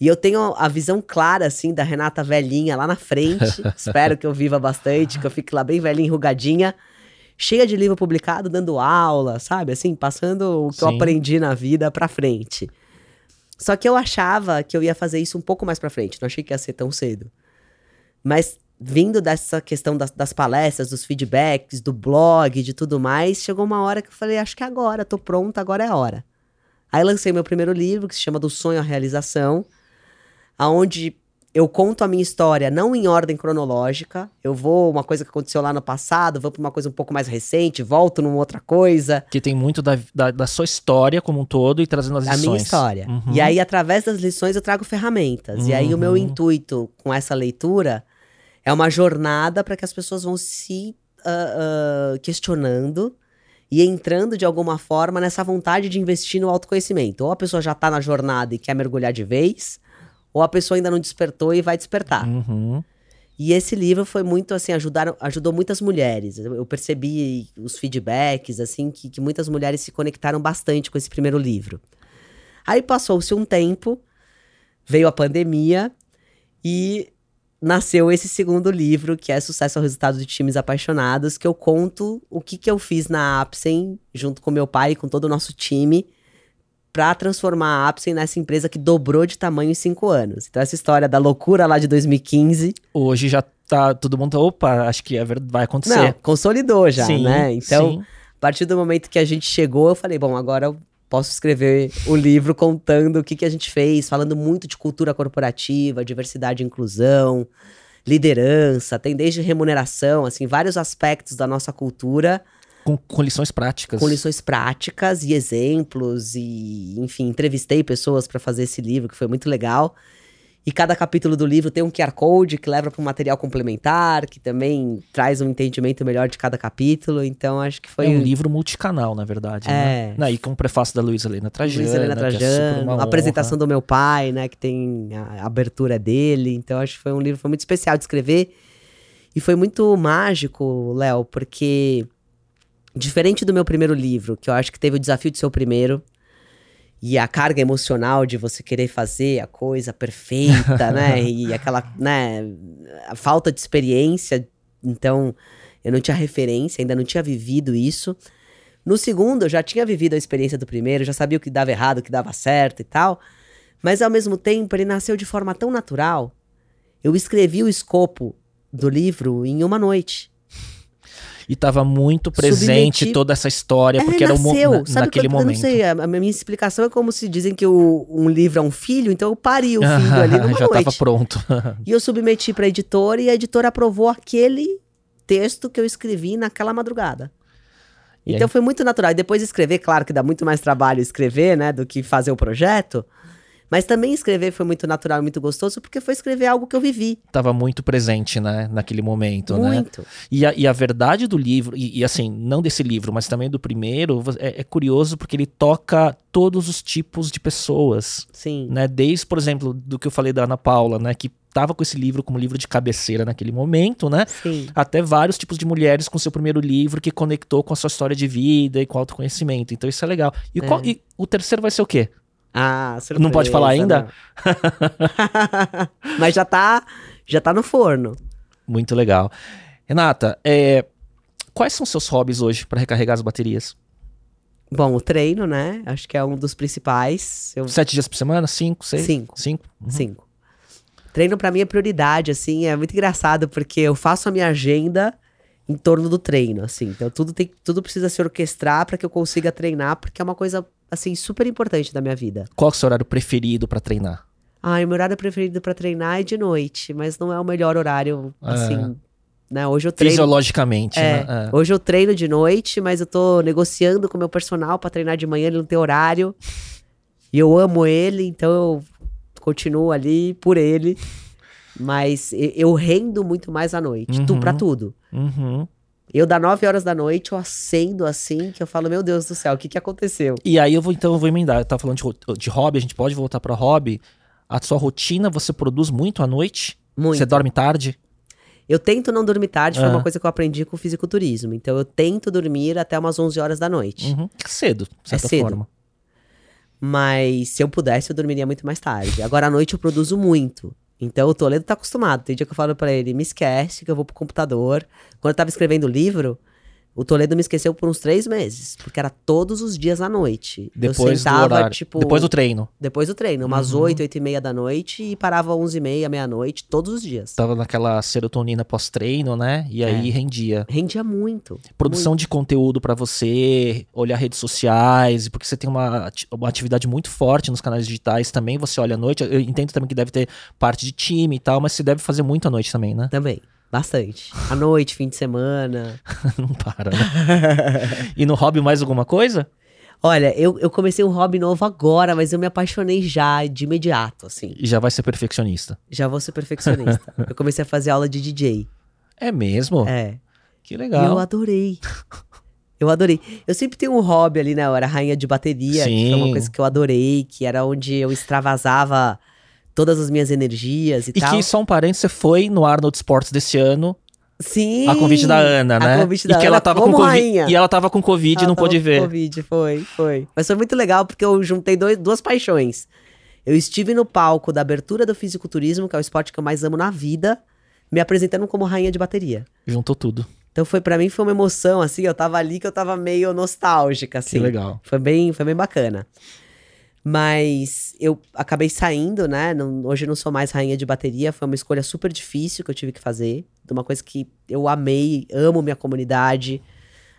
e eu tenho a visão clara, assim, da Renata velhinha lá na frente. (laughs) Espero que eu viva bastante, que eu fique lá bem velhinha, enrugadinha, cheia de livro publicado, dando aula, sabe? Assim, passando o que Sim. eu aprendi na vida pra frente. Só que eu achava que eu ia fazer isso um pouco mais pra frente, não achei que ia ser tão cedo. Mas vindo dessa questão das, das, palestras, dos feedbacks, do blog, de tudo mais, chegou uma hora que eu falei, acho que agora, tô pronta, agora é a hora. Aí lancei meu primeiro livro, que se chama Do Sonho à Realização, aonde eu conto a minha história não em ordem cronológica. Eu vou uma coisa que aconteceu lá no passado, vou para uma coisa um pouco mais recente, volto numa outra coisa. Que tem muito da, da, da sua história como um todo e trazendo as lições. A minha história. Uhum. E aí, através das lições, eu trago ferramentas. Uhum. E aí, o meu uhum. intuito com essa leitura é uma jornada para que as pessoas vão se uh, uh, questionando e entrando de alguma forma nessa vontade de investir no autoconhecimento. Ou a pessoa já está na jornada e quer mergulhar de vez ou a pessoa ainda não despertou e vai despertar. Uhum. E esse livro foi muito assim, ajudaram, ajudou muitas mulheres. Eu percebi os feedbacks, assim, que, que muitas mulheres se conectaram bastante com esse primeiro livro. Aí passou-se um tempo, veio a pandemia e nasceu esse segundo livro, que é Sucesso ao Resultado de Times Apaixonados, que eu conto o que, que eu fiz na Apsen, junto com meu pai e com todo o nosso time, para transformar a Apsen nessa empresa que dobrou de tamanho em cinco anos. Então, essa história da loucura lá de 2015. Hoje já tá todo mundo. Opa, acho que é vai acontecer. Não, consolidou já, sim, né? Então, sim. a partir do momento que a gente chegou, eu falei, bom, agora posso escrever o livro contando o que, que a gente fez, falando muito de cultura corporativa, diversidade e inclusão, liderança, tem desde remuneração, assim, vários aspectos da nossa cultura com, com, lições práticas. Com lições práticas e exemplos, e enfim, entrevistei pessoas para fazer esse livro, que foi muito legal. E cada capítulo do livro tem um QR Code que leva para um material complementar, que também traz um entendimento melhor de cada capítulo. Então, acho que foi. É um livro multicanal, na verdade. É. Né? E com o prefácio da Luísa Helena Trajano. Luiz Helena é Trajano, uma a apresentação do meu pai, né? Que tem a abertura dele. Então, acho que foi um livro foi muito especial de escrever. E foi muito mágico, Léo, porque diferente do meu primeiro livro, que eu acho que teve o desafio de ser o primeiro, e a carga emocional de você querer fazer a coisa perfeita, né? (laughs) E aquela, né? A falta de experiência. Então, eu não tinha referência, ainda não tinha vivido isso. No segundo, eu já tinha vivido a experiência do primeiro, já sabia o que dava errado, o que dava certo e tal. Mas ao mesmo tempo, ele nasceu de forma tão natural. Eu escrevi o escopo do livro em uma noite. E tava muito presente Submeti- toda essa história, porque é, era o nasceu. na- Sabe naquele quando- momento. Eu não sei, a, a minha explicação é como se dizem que o- um livro é um filho, então eu pari o filho ali (laughs) numa Já noite. tava pronto. (laughs) E eu submeti pra editora e a editora aprovou aquele texto que eu escrevi naquela madrugada. E Então aí? foi muito natural. E depois escrever, claro que dá muito mais trabalho escrever, né, do que fazer o projeto. Mas também escrever foi muito natural e muito gostoso, porque foi escrever algo que eu vivi. tava muito presente, né? Naquele momento, né? muito. E a, verdade do livro, e, e assim, não desse livro, mas também do primeiro, é, é curioso porque ele toca todos os tipos de pessoas, Sim. né? Desde, por exemplo, do que eu falei da Ana Paula, né? Que tava com esse livro como livro de cabeceira naquele momento, né? Sim. Até vários tipos de mulheres com seu primeiro livro que conectou com a sua história de vida e com autoconhecimento. Então isso é legal. E, É. qual- e o terceiro vai ser o quê? Ah, surpresa, Não pode falar ainda? (laughs) Mas já tá, já tá no forno. Muito legal. Renata, é, quais são seus hobbies hoje para recarregar as baterias? Bom, o treino, né? Acho que é um dos principais. Eu Sete dias por semana? Cinco? Seis? Cinco. Cinco? Uhum. Cinco. Treino pra mim é prioridade, assim, é muito engraçado, porque eu faço a minha agenda em torno do treino, assim. Então tudo tem, tudo precisa se orquestrar pra que eu consiga treinar, porque é uma coisa, assim, super importante da minha vida. Qual é o seu horário preferido para treinar? Ah, o meu horário preferido pra treinar é de noite, mas não é o melhor horário, assim, né? Hoje eu treino. Fisiologicamente, É, né? É. hoje eu treino de noite, mas eu tô negociando com o meu personal pra treinar de manhã, ele não tem horário. E eu amo ele, então eu continuo ali por ele. Mas eu rendo muito mais à noite, tu, Uhum. pra tudo. Uhum. Eu, da 9 horas da noite, eu acendo assim, que eu falo, meu Deus do céu, o que que aconteceu? E aí eu vou, então, eu vou emendar. Eu tava falando de, de hobby, a gente pode voltar para hobby. A sua rotina, você produz muito à noite? Muito. Você dorme tarde? Eu tento não dormir tarde, foi uma coisa que eu aprendi com o fisiculturismo. Então eu tento dormir até umas 11 horas da noite. Uhum. Cedo, de certa cedo. forma. Mas se eu pudesse, eu dormiria muito mais tarde. Agora à noite eu produzo muito. Então o Toledo tá acostumado. Tem dia que eu falo pra ele, me esquece que eu vou pro computador. Quando eu tava escrevendo o livro, o Toledo me esqueceu por uns três meses. Porque era todos os dias à noite. eu Depois do sentava, horário. tipo. Depois do treino. depois do treino, umas Uhum. oito, oito e meia da noite e parava onze e meia, meia-noite, todos os dias. Tava naquela serotonina pós-treino, né? E aí É. rendia. Rendia muito. Produção de conteúdo pra você, olhar redes sociais, porque você tem uma, uma atividade muito forte nos canais digitais também, você olha à noite. Eu entendo também que deve ter parte de time e tal, mas você deve fazer muito à noite também, né? Também. Bastante. À noite, fim de semana. (laughs) Não para, né? e no hobby mais alguma coisa? Olha, eu, eu comecei um hobby novo agora, mas eu me apaixonei já de imediato, assim. E já vai ser perfeccionista. Já vou ser perfeccionista. (laughs) eu comecei a fazer aula de DJ. É mesmo? É. Que E eu legal. adorei. Eu adorei. Eu sempre tenho um hobby ali, né? Eu era rainha de bateria, que foi uma Sim. coisa que eu adorei, que era onde eu extravasava todas as minhas energias e, E tal. que, só um parênteses, você foi no Arnold Sports desse ano, Sim! a convite da Ana, né? A convite da e que Ana ela tava com Covid. rainha. E ela tava com Covid e não pôde ver. Covid, foi, foi. Mas foi muito legal porque eu juntei dois, duas paixões. Eu estive no palco da abertura do fisiculturismo, que é o esporte que eu mais amo na vida, me apresentando como rainha de bateria. Juntou tudo. Então foi para mim foi uma emoção assim, eu tava ali que eu tava meio nostálgica assim. Que legal. Foi bem, foi bem bacana. Mas eu acabei saindo, né? Não- hoje eu não sou mais rainha de bateria. Foi uma escolha super difícil que eu tive que fazer. De uma coisa que eu amei, amo minha comunidade,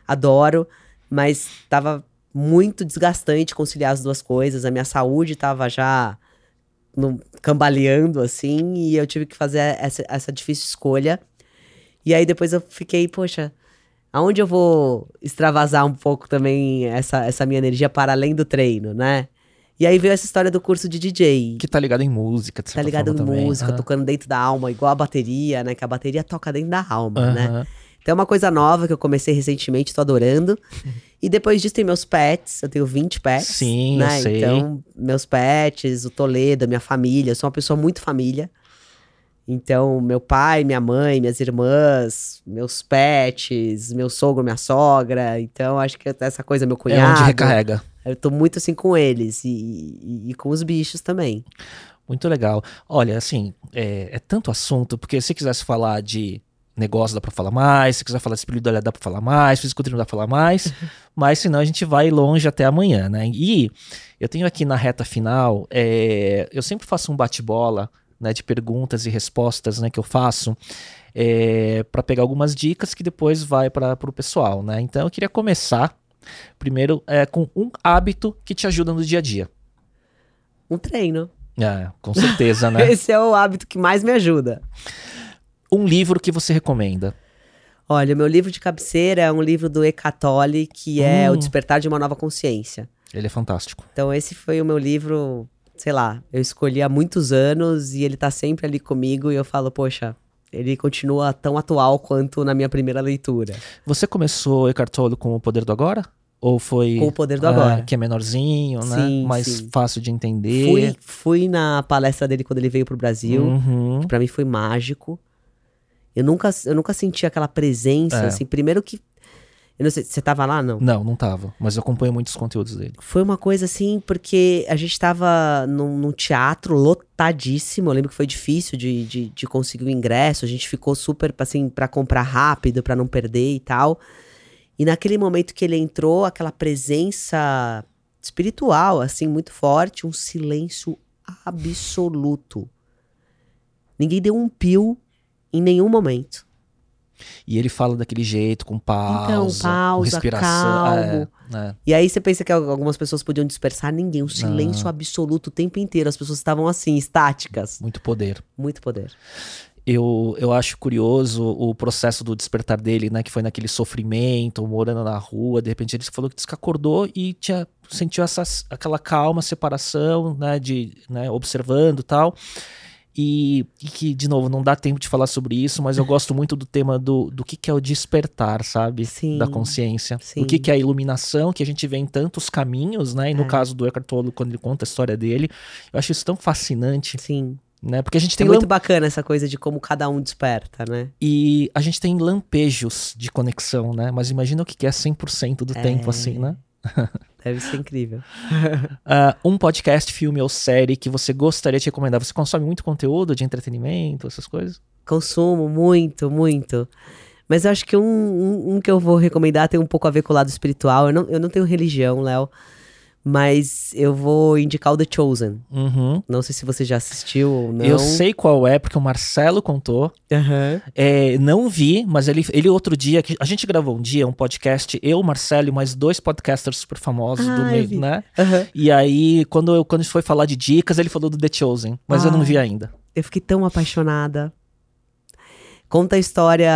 adoro. Mas tava muito desgastante conciliar as duas coisas. A minha saúde tava já no- cambaleando, assim. E eu tive que fazer essa, essa difícil escolha. E aí depois eu fiquei, poxa, aonde eu vou extravasar um pouco também essa, essa minha energia para além do treino, né? E aí veio essa história do curso de DJ. Que tá ligado em música, Tá ligado em também. música, Ah, tocando dentro da alma, igual a bateria, né? Que a bateria toca dentro da alma, né? aham. Então é uma coisa nova que eu comecei recentemente, tô adorando. E depois disso tem meus pets, eu tenho 20 pets. Sim, eu né? sei. Então, meus pets, o Toledo, minha família, eu sou uma pessoa muito família. Então, meu pai, minha mãe, minhas irmãs, meus pets, meu sogro, minha sogra. Então, acho que essa coisa, meu É cunhado. onde recarrega. Eu tô muito assim com eles e, e- e com os bichos também. Muito legal. Olha, assim, é, é tanto assunto, porque se quisesse falar de negócio dá pra falar mais, se quiser falar de espiritualidade dá pra falar mais, fisiculturismo dá pra falar mais, (laughs) mas senão a gente vai longe até amanhã, né? E eu tenho aqui na reta final, é, eu sempre faço um bate-bola, né, de perguntas e respostas, né, que eu faço, é, para pegar algumas dicas que depois vai para o pessoal, né? Então eu queria começar primeiro é, com um hábito que te ajuda no dia a dia. Um treino. É, com certeza, né? (laughs) Esse é o hábito que mais me ajuda. um livro que você recomenda. Olha, meu livro de cabeceira é um livro do Eckhart Tolle, que é Hum. O Despertar de uma Nova Consciência. Ele é fantástico. Então esse foi o meu livro, sei lá, eu escolhi há muitos anos e ele tá sempre ali comigo e eu falo, poxa, ele continua tão atual quanto na minha primeira leitura. Você começou Eckhart Tolle com o Poder do Agora? Ou foi Com o Poder do ah, Agora. que é menorzinho, né? Sim, Mais sim. fácil de entender. Fui, fui na palestra dele quando ele veio pro Brasil, Uhum. que pra mim foi mágico. Eu nunca, eu nunca senti aquela presença, É. assim, primeiro que eu não sei, você tava lá não? Não, não tava. Mas eu acompanho muitos conteúdos dele. Foi uma coisa assim, porque a gente tava num, num teatro lotadíssimo. Eu lembro que foi difícil de, de, de conseguir o ingresso. A gente ficou super, assim, pra comprar rápido, pra não perder e tal. E naquele momento que ele entrou, aquela presença espiritual, assim, muito forte, um silêncio absoluto. Ninguém deu um pio em nenhum momento. E ele fala daquele jeito, com pausa, Então, pausa, respiração. calmo. É, é. E aí você pensa que algumas pessoas podiam dispersar, ninguém. Um silêncio Não. absoluto o tempo inteiro. As pessoas estavam assim, estáticas. Muito poder. Muito poder. Eu, eu acho curioso o processo do despertar dele, né? Que foi naquele sofrimento, morando na rua. De repente ele falou que disse que acordou e tinha, sentiu essa, aquela calma, separação, né? De, né, observando e tal. E, e que, de novo, não dá tempo de falar sobre isso, mas eu gosto muito do tema do, do que, que é o despertar, sabe? Sim. Da consciência. Sim. O que, que é a iluminação, que a gente vê em tantos caminhos, né? E no É. caso do Eckhart Tolle, quando ele conta a história dele, eu acho isso tão fascinante, Sim. né? Porque a gente É tem muito bacana essa coisa de como cada um desperta, né? e a gente tem lampejos de conexão, né? Mas imagina o que é 100% do tempo, assim, né? (laughs) Deve ser incrível. (laughs) Ah, um podcast, filme ou série que você gostaria de recomendar. Você consome muito conteúdo de entretenimento, essas coisas? Consumo muito, muito. Mas eu acho que um, um, um que eu vou recomendar tem um pouco a ver com o lado espiritual. Eu não, eu não tenho religião, Léo. Mas eu vou indicar o The Chosen. Uhum. Não sei se você já assistiu ou não. Eu sei qual é, porque o Marcelo contou. Aham. É, não vi, mas ele, ele outro dia, que a gente gravou um dia um podcast, eu, o Marcelo e mais dois podcasters super famosos Ah, do meio, né? Aham. E aí, quando, eu, quando a gente foi falar de dicas, ele falou do The Chosen, mas eu não Ah. vi ainda. Eu fiquei tão apaixonada. Conta a história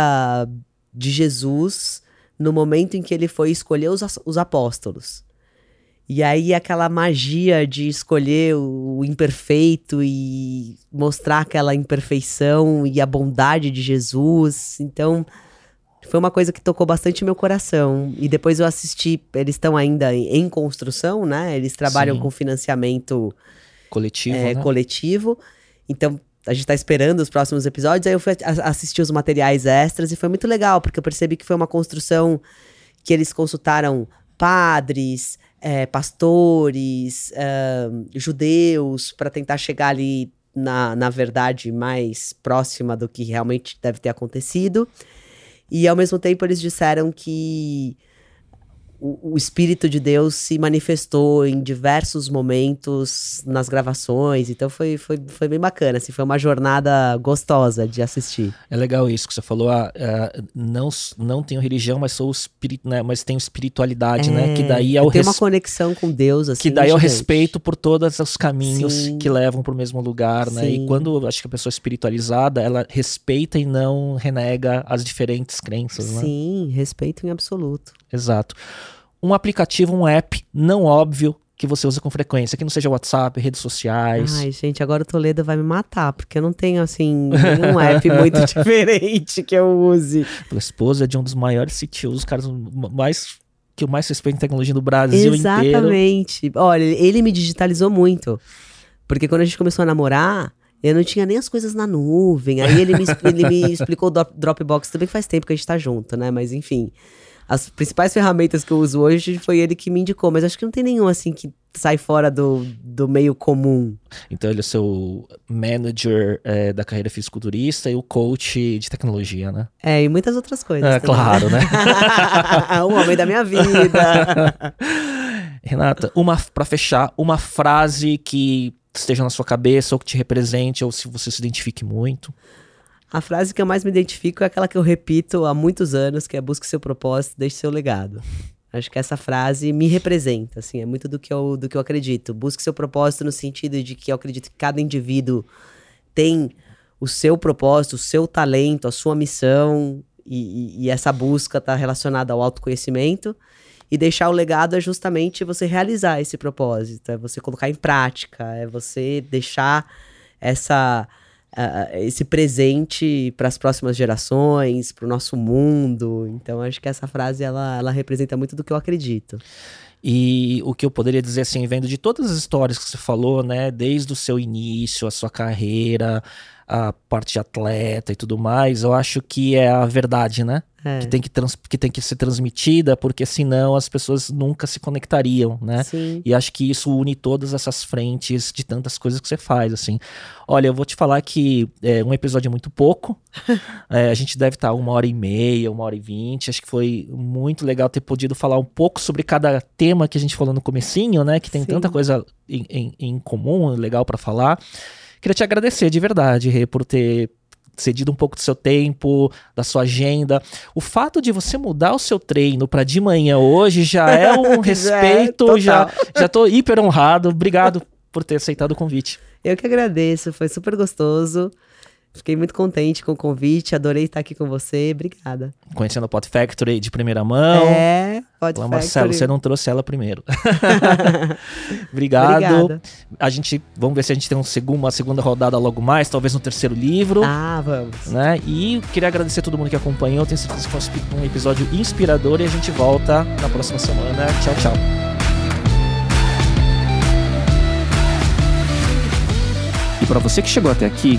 de Jesus no momento em que ele foi escolher os, os apóstolos. E aí aquela magia de escolher o, imperfeito e mostrar aquela imperfeição e a bondade de Jesus. Então, foi uma coisa que tocou bastante meu coração. E depois eu assisti, eles estão ainda em, construção, né? Eles trabalham Sim. com financiamento Coletivo, é, né? coletivo. Então, a gente tá esperando os próximos episódios. Aí eu fui assistir os materiais extras e foi muito legal, porque eu percebi que foi uma construção que eles consultaram padres, é, pastores, ahn, judeus, para tentar chegar ali na, na verdade mais próxima do que realmente deve ter acontecido. E ao mesmo tempo eles disseram que o, o Espírito de Deus se manifestou em diversos momentos nas gravações, então foi, foi, foi bem bacana, assim, foi uma jornada gostosa de assistir. É legal isso que você falou. Ah, ah, não, não tenho religião, mas sou espírito, né? Mas tenho espiritualidade, né? Que daí é o tem uma res- conexão com Deus, assim, que daí é o respeito por todos os caminhos Sim. que levam para o mesmo lugar, né? E Sim. quando eu acho que a pessoa é espiritualizada, ela respeita e não renega as diferentes crenças, né? Sim, respeito em absoluto. Exato. Um aplicativo, um app não óbvio que você usa com frequência, que não seja WhatsApp, redes sociais. Ai, gente, agora o Toledo vai me matar, porque eu não tenho, assim, nenhum app (laughs) muito diferente que eu use. A esposa é de um dos maiores CTOs, os caras mais que eu mais respeito em tecnologia no Brasil Exatamente. inteiro. Exatamente. Olha, ele me digitalizou muito. Porque quando a gente começou a namorar, eu não tinha nem as coisas na nuvem. Aí ele me, ele me (laughs) explicou o Dropbox também, que faz tempo que a gente tá junto, né? Mas enfim. As principais ferramentas que eu uso hoje foi ele que me indicou, mas acho que não tem nenhum assim que sai fora do, do meio comum. Então ele é o seu manager é, da carreira fisiculturista e o coach de tecnologia, né? É, e muitas outras coisas. É, claro, né? o (laughs) homem da minha vida. (laughs) Renata, uma para fechar, uma frase que esteja na sua cabeça ou que te represente ou se você se identifique muito. A frase que eu mais me identifico é aquela que eu repito há muitos anos, que é busque seu propósito, deixe seu legado. Acho que essa frase me representa, assim, é muito do que eu, do que eu acredito. Busque seu propósito no sentido de que eu acredito que cada indivíduo tem o seu propósito, o seu talento, a sua missão, e, e, e essa busca está relacionada ao autoconhecimento. E deixar o legado é justamente você realizar esse propósito, é você colocar em prática, é você deixar essa uh, esse presente para as próximas gerações, para o nosso mundo. Então, acho que essa frase ela, ela representa muito do que eu acredito. E o que eu poderia dizer assim, vendo de todas as histórias que você falou, né, desde o seu início, a sua carreira, a parte de atleta e tudo mais, eu acho que é a verdade, né? É. Que, tem que, trans, que tem que ser transmitida, porque senão as pessoas nunca se conectariam, né? Sim. E acho que isso une todas essas frentes de tantas coisas que você faz, assim. Olha, eu vou te falar que é, um episódio é muito pouco. (laughs) é, a gente deve estar uma hora e meia, uma hora e vinte. Acho que foi muito legal ter podido falar um pouco sobre cada tema que a gente falou no comecinho, né? Que tem Sim. tanta coisa em, em, em comum, legal para falar. Queria te agradecer de verdade, Rê, por ter cedido um pouco do seu tempo, da sua agenda. O fato de você mudar o seu treino para de manhã hoje já é (laughs) um respeito, já, é, já tô hiper honrado. Obrigado por ter aceitado o convite. Eu que agradeço, foi super gostoso. Fiquei muito contente com o convite, adorei estar aqui com você. Obrigada. Conhecendo o Pot Factory de primeira mão. É, Pot Factory. Marcelo, você não trouxe ela primeiro. (laughs) (laughs) Obrigado. Obrigada. A gente, vamos ver se a gente tem um segundo, uma segunda rodada logo mais, talvez no terceiro livro. Ah, vamos. Né? E queria agradecer a todo mundo que acompanhou. Tenho certeza que foi um episódio inspirador e a gente volta na próxima semana. Tchau, tchau. E para você que chegou até aqui,